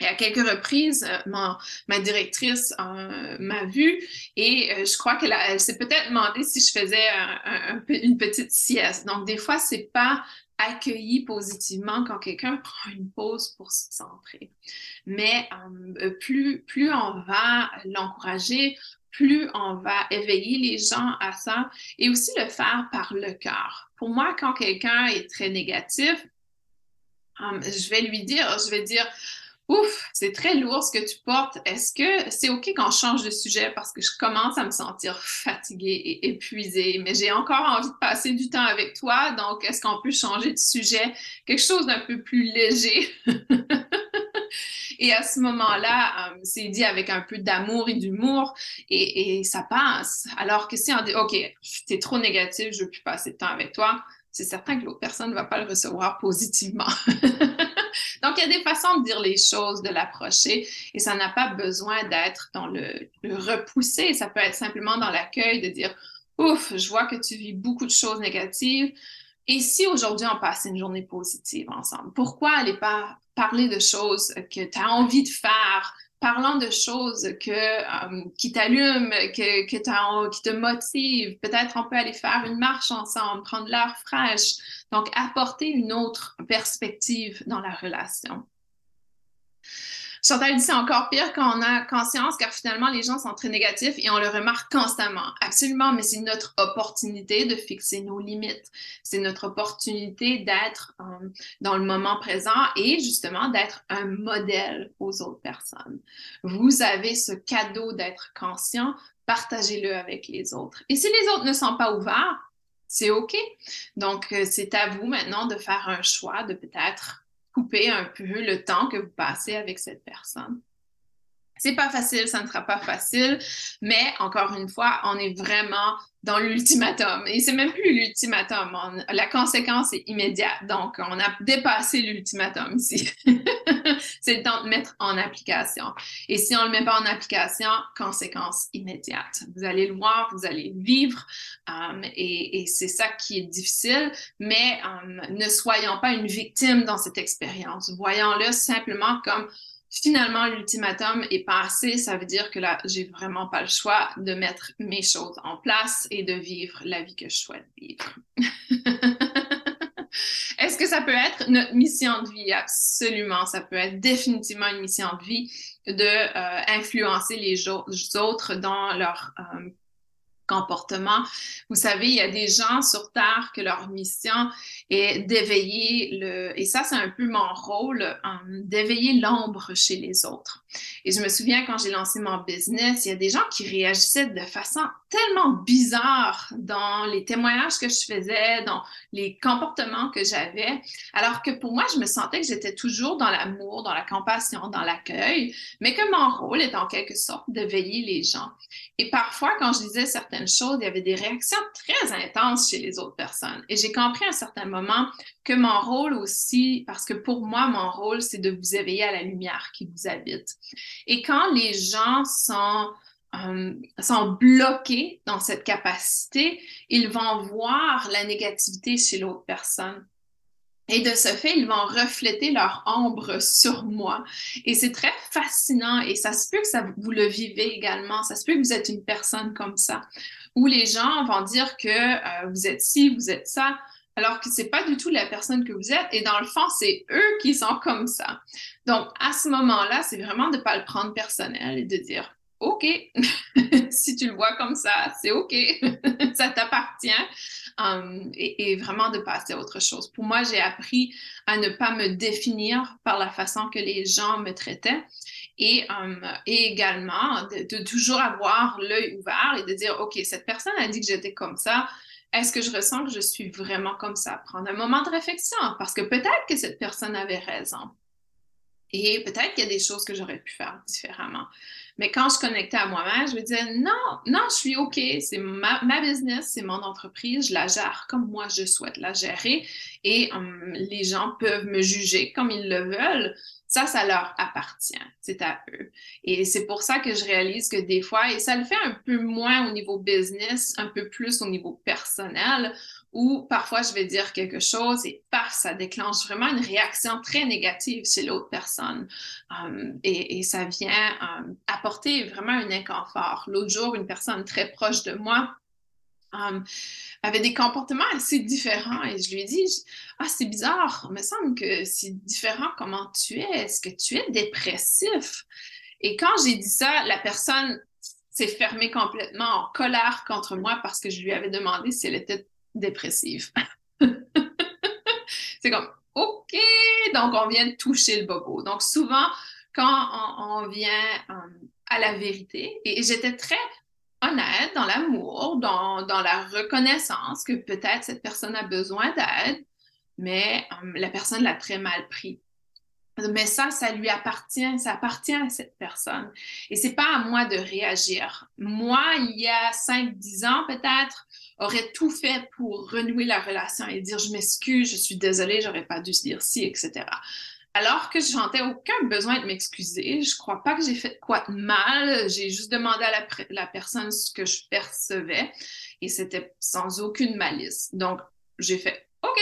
Et à quelques reprises, euh, ma, directrice euh, m'a vue et euh, je crois qu'elle elle, s'est peut-être demandé si je faisais un, une petite sieste. Donc, des fois, c'est pas accueilli positivement quand quelqu'un [LAUGHS] prend une pause pour se centrer. Mais plus, plus on va l'encourager, plus on va éveiller les gens à ça et aussi le faire par le cœur. Pour moi, quand quelqu'un est très négatif, je vais lui dire, je vais dire, Ouf, c'est très lourd ce que tu portes. Est-ce que c'est OK qu'on change de sujet parce que je commence à me sentir fatiguée et épuisée, mais j'ai encore envie de passer du temps avec toi, donc est-ce qu'on peut changer de sujet? Quelque chose d'un peu plus léger. [LAUGHS] et à ce moment-là, euh, c'est dit avec un peu d'amour et d'humour et, ça passe. Alors que si on dit, OK, tu es trop négatif, je veux plus passer de temps avec toi, c'est certain que l'autre personne ne va pas le recevoir positivement. [LAUGHS] Donc, il y a des façons de dire les choses, de l'approcher, et ça n'a pas besoin d'être dans le, repousser. Ça peut être simplement dans l'accueil, de dire Ouf, je vois que tu vis beaucoup de choses négatives. Et si aujourd'hui on passe une journée positive ensemble, pourquoi aller pas parler de choses que tu as envie de faire, parlant de choses que, euh, qui t'allument, que, que qui te motivent. Peut-être on peut aller faire une marche ensemble, prendre l'air fraîche. Donc, apporter une autre perspective dans la relation. Chantal dit c'est encore pire quand on a conscience car finalement les gens sont très négatifs et on le remarque constamment. Absolument, mais c'est notre opportunité de fixer nos limites. C'est notre opportunité d'être euh, dans le moment présent et justement d'être un modèle aux autres personnes. Vous avez ce cadeau d'être conscient, partagez-le avec les autres. Et si les autres ne sont pas ouverts, c'est OK. Donc, euh, c'est à vous maintenant de faire un choix, de peut-être couper un peu le temps que vous passez avec cette personne. C'est pas facile, ça ne sera pas facile, mais encore une fois, on est vraiment dans l'ultimatum. Et c'est même plus l'ultimatum. La conséquence est immédiate. Donc, on a dépassé l'ultimatum ici. [LAUGHS] c'est le temps de mettre en application. Et si on ne le met pas en application, conséquence immédiate. Vous allez le voir, vous allez vivre. Um, et, c'est ça qui est difficile. Mais um, ne soyons pas une victime dans cette expérience. Voyons-le simplement comme finalement l'ultimatum est passé, ça veut dire que là, j'ai vraiment pas le choix de mettre mes choses en place et de vivre la vie que je souhaite vivre. [LAUGHS] Est-ce que ça peut être notre mission de vie? Absolument, ça peut être définitivement une mission de vie de euh, influencer les autres dans leur euh, comportement. Vous savez, il y a des gens sur Terre que leur mission est d'éveiller le, et ça c'est un peu mon rôle, um, d'éveiller l'ombre chez les autres. Et je me souviens quand j'ai lancé mon business, il y a des gens qui réagissaient de façon tellement bizarre dans les témoignages que je faisais, dans les comportements que j'avais, alors que pour moi, je me sentais que j'étais toujours dans l'amour, dans la compassion, dans l'accueil, mais que mon rôle est en quelque sorte de veiller les gens. Et parfois, quand je disais certaines il y avait des réactions très intenses chez les autres personnes. Et j'ai compris à un certain moment que mon rôle aussi, parce que pour moi, mon rôle, c'est de vous éveiller à la lumière qui vous habite. Et quand les gens sont euh, sont bloqués dans cette capacité, ils vont voir la négativité chez l'autre personne. Et de ce fait, ils vont refléter leur ombre sur moi. Et c'est très fascinant et ça se peut que vous le vivez également. Ça se peut que vous êtes une personne comme ça, où les gens vont dire que euh, vous êtes ci, vous êtes ça, alors que c'est pas du tout la personne que vous êtes. Et dans le fond, c'est eux qui sont comme ça. Donc, à ce moment-là, c'est vraiment de ne pas le prendre personnel et de dire, OK, [LAUGHS] si tu le vois comme ça, c'est OK, [LAUGHS] ça t'appartient. Um, et, vraiment de passer à autre chose. Pour moi, j'ai appris à ne pas me définir par la façon que les gens me traitaient et, um, et également de, de toujours avoir l'œil ouvert et de dire, OK, cette personne a dit que j'étais comme ça. Est-ce que je ressens que je suis vraiment comme ça? Prendre un moment de réflexion parce que peut-être que cette personne avait raison. Et peut-être qu'il y a des choses que j'aurais pu faire différemment. Mais quand je connectais à moi-même, je me disais non, non, je suis OK, c'est ma, business, c'est mon entreprise, je la gère comme moi je souhaite la gérer et hum, les gens peuvent me juger comme ils le veulent. Ça, ça leur appartient, c'est à eux. Et c'est pour ça que je réalise que des fois, et ça le fait un peu moins au niveau business, un peu plus au niveau personnel, où parfois je vais dire quelque chose et paf, ça déclenche vraiment une réaction très négative chez l'autre personne. Um, et, ça vient um, apporter vraiment un inconfort. L'autre jour, une personne très proche de moi um, avait des comportements assez différents et je lui ai dit, ah, c'est bizarre, il me semble que c'est différent comment tu es. Est-ce que tu es dépressif? Et quand j'ai dit ça, la personne s'est fermée complètement en colère contre moi parce que je lui avais demandé si elle était dépressive. [LAUGHS] c'est comme, OK, donc on vient de toucher le bobo. Donc souvent, quand on, vient euh, à la vérité, et, j'étais très honnête dans l'amour, dans, dans, la reconnaissance que peut-être cette personne a besoin d'aide, mais euh, la personne l'a très mal pris. Mais ça, ça lui appartient, ça appartient à cette personne. Et c'est pas à moi de réagir. Moi, il y a 5-10 ans peut-être, aurait tout fait pour renouer la relation et dire je m'excuse, je suis désolée, j'aurais pas dû se dire ci, etc. Alors que je n'avais aucun besoin de m'excuser, je crois pas que j'ai fait quoi de mal, j'ai juste demandé à la, personne ce que je percevais et c'était sans aucune malice. Donc, j'ai fait OK,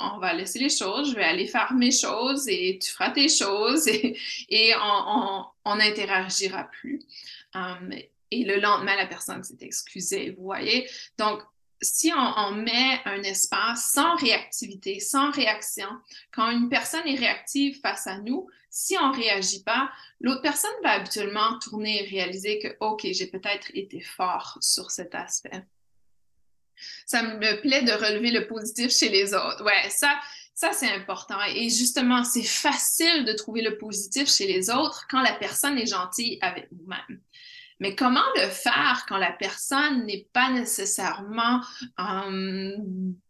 on va laisser les choses, je vais aller faire mes choses et tu feras tes choses et, on n'interagira plus. Um, et le lendemain, la personne s'est excusée, vous voyez. Donc, si on, met un espace sans réactivité, sans réaction, quand une personne est réactive face à nous, si on ne réagit pas, l'autre personne va habituellement tourner et réaliser que, OK, j'ai peut-être été fort sur cet aspect. Ça me plaît de relever le positif chez les autres. Ouais, ça, ça c'est important. Et justement, c'est facile de trouver le positif chez les autres quand la personne est gentille avec nous-mêmes. Mais comment le faire quand la personne n'est pas nécessairement euh,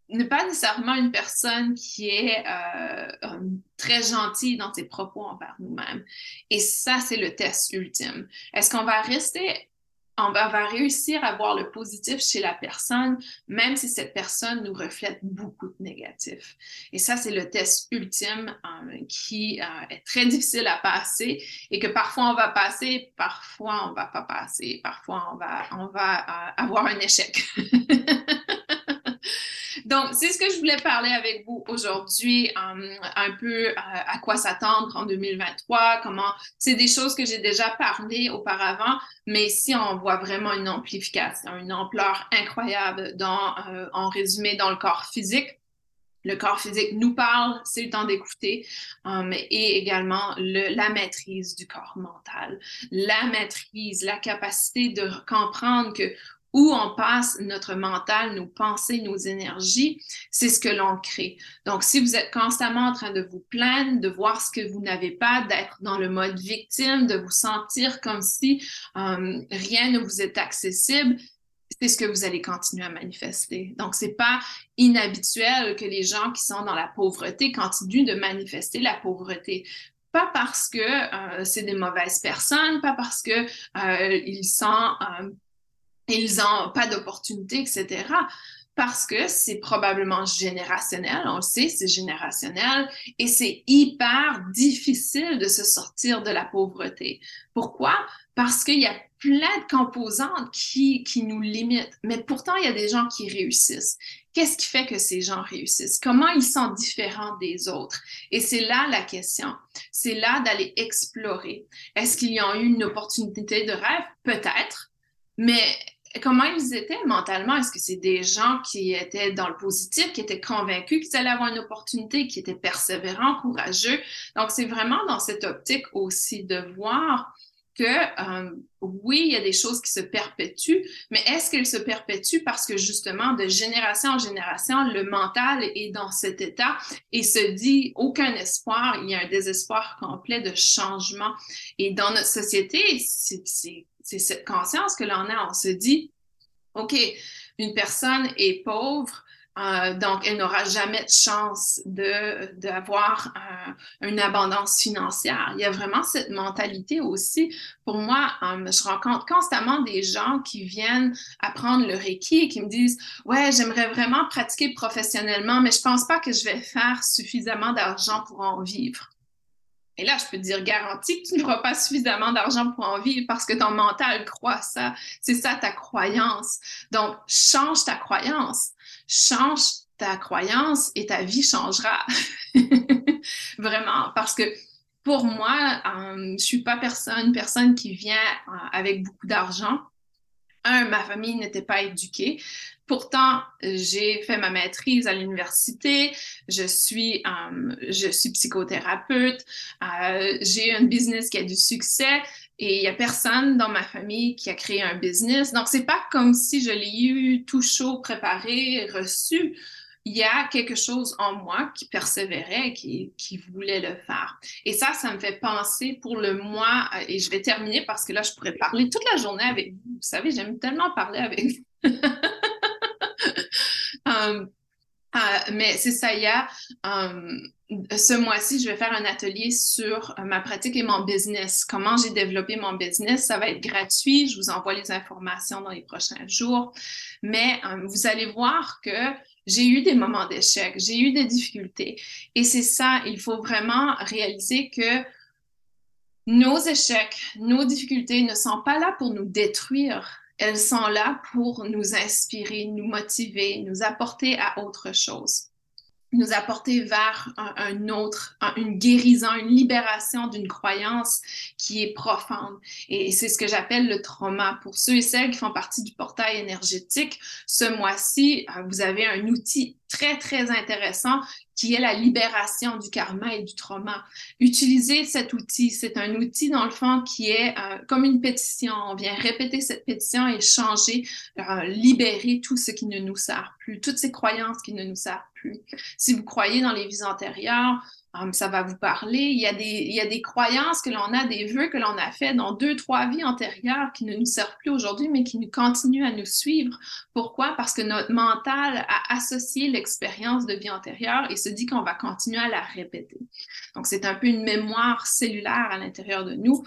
n'est pas nécessairement une personne qui est euh, euh, très gentille dans ses propos envers nous-mêmes? Et ça, c'est le test ultime. Est-ce qu'on va rester on va, réussir à voir le positif chez la personne, même si cette personne nous reflète beaucoup de négatif. Et ça, c'est le test ultime euh, qui euh, est très [LAUGHS] difficile à passer et que parfois on va passer, parfois on va pas passer, parfois on va, euh, avoir un échec. [LAUGHS] Donc, c'est ce que je voulais parler avec vous aujourd'hui, euh, un peu euh, à quoi s'attendre en 2023, comment c'est des choses que j'ai déjà parlé auparavant, mais si on voit vraiment une amplification, une ampleur incroyable dans, euh, en résumé, dans le corps physique. Le corps physique nous parle, c'est le temps d'écouter, et également le, la maîtrise du corps mental, la maîtrise, la capacité de comprendre que où on passe notre mental, nos pensées, nos énergies, c'est ce que l'on crée. Donc, si vous êtes constamment en train de vous plaindre, de voir ce que vous n'avez pas, d'être dans le mode victime, de vous sentir comme si euh, rien ne vous est accessible, c'est ce que vous allez continuer à manifester. Donc, c'est pas inhabituel que les gens qui sont dans la pauvreté continuent de manifester la pauvreté pas parce que euh, c'est des mauvaises personnes, pas parce que euh, ils sont ils n'ont pas d'opportunité, etc. Parce que c'est probablement générationnel, on le sait, c'est générationnel et c'est hyper difficile de se sortir de la pauvreté. Pourquoi? Parce qu'il y a plein de composantes qui, qui nous limitent, mais pourtant, il y a des gens qui réussissent. Qu'est-ce qui fait que ces gens réussissent? Comment ils sont différents des autres? Et c'est là la question. C'est là d'aller explorer. Est-ce qu'ils ont eu une opportunité de rêve? Peut-être. Mais comment ils étaient mentalement? Est-ce que c'est des gens qui étaient dans le positif, qui étaient convaincus qu'ils allaient avoir une opportunité, qui étaient persévérants, courageux? Donc, c'est vraiment dans cette optique aussi de voir que euh, oui, il y a des choses qui se perpétuent, mais est-ce qu'elles se perpétuent parce que justement, de génération en génération, le mental est dans cet état et se dit aucun espoir, il y a un désespoir complet de changement. Et dans notre société, c'est cette conscience que l'on a. On se dit, OK, une personne est pauvre, euh, donc, elle n'aura jamais de chance d'avoir de, une abondance financière. Il y a vraiment cette mentalité aussi. Pour moi, euh, je rencontre constamment des gens qui viennent apprendre le Reiki et qui me disent Ouais, j'aimerais vraiment pratiquer professionnellement, mais je pense pas que je vais faire suffisamment d'argent pour en vivre. Et là, je peux te dire garantie que tu n'auras pas suffisamment d'argent pour en vivre parce que ton mental croit ça. C'est ça ta croyance. Donc, change ta croyance. Change ta croyance et ta vie changera. [LAUGHS] Vraiment. Parce que pour moi, euh, je ne suis pas personne, une personne qui vient euh, avec beaucoup d'argent. Un, ma famille n'était pas éduquée. Pourtant, j'ai fait ma maîtrise à l'université, je suis, euh, je suis psychothérapeute, j'ai un business qui a du succès et il n'y a personne dans ma famille qui a créé un business. Donc, c'est pas comme si je l'ai eu tout chaud, préparé, reçu. Il y a quelque chose en moi qui persévérait, qui, qui voulait le faire. Et ça, ça me fait penser pour le mois, et je vais terminer parce que là, je pourrais parler toute la journée avec vous. Vous savez, j'aime tellement parler avec vous. [LAUGHS] Euh, euh, mais c'est ça, il y a euh, ce mois-ci, je vais faire un atelier sur ma pratique et mon business, comment j'ai développé mon business. Ça va être gratuit, je vous envoie les informations dans les prochains jours. Mais vous allez voir que j'ai eu des moments d'échec, j'ai eu des difficultés. Et c'est ça, il faut vraiment réaliser que nos échecs, nos difficultés ne sont pas là pour nous détruire, elles sont là pour nous inspirer, nous motiver, nous apporter à autre chose nous apporter vers un, autre, une guérison, une libération d'une croyance qui est profonde. Et c'est ce que j'appelle le trauma. Pour ceux et celles qui font partie du portail énergétique, ce mois-ci, euh, vous avez un outil très, très intéressant qui est la libération du karma et du trauma. Utilisez cet outil. C'est un outil, dans le fond, qui est euh, comme une pétition. On vient répéter cette pétition et changer, euh, libérer tout ce qui ne nous sert plus, toutes ces croyances qui ne nous servent plus. Si vous croyez dans les vies antérieures, ça va vous parler. Il y, a des, croyances que l'on a, des vœux que l'on a fait dans deux, trois vies antérieures qui ne nous servent plus aujourd'hui, mais qui nous continuent à nous suivre. Pourquoi? Parce que notre mental a associé l'expérience de vie antérieure et se dit qu'on va continuer à la répéter. Donc, c'est un peu une mémoire cellulaire à l'intérieur de nous,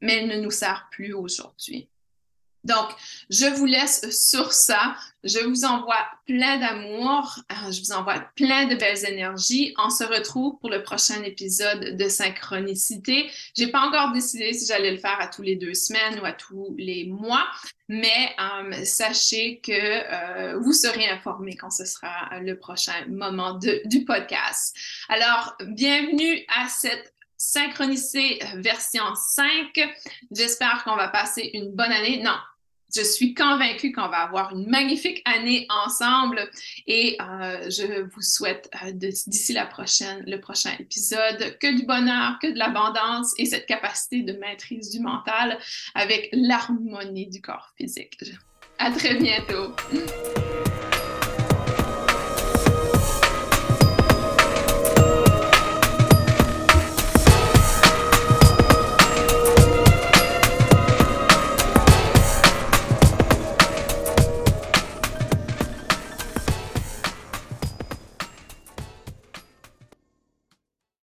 mais elle ne nous sert plus aujourd'hui. Donc, je vous laisse sur ça. Je vous envoie plein d'amour. Euh, je vous envoie plein de belles énergies. On se retrouve pour le prochain épisode de Synchronicité. J'ai pas encore décidé si j'allais le faire à tous les deux semaines ou à tous les mois, mais euh, sachez que euh, vous serez informés quand ce sera le prochain moment du podcast. Alors, bienvenue à cette synchronicité version 5. J'espère qu'on va passer une bonne année. Non, je suis convaincue qu'on va avoir une magnifique année ensemble et euh, je vous souhaite euh, d'ici la prochaine, le prochain épisode, que du bonheur, que de l'abondance et cette capacité de maîtrise du mental avec l'harmonie du corps physique. À très bientôt.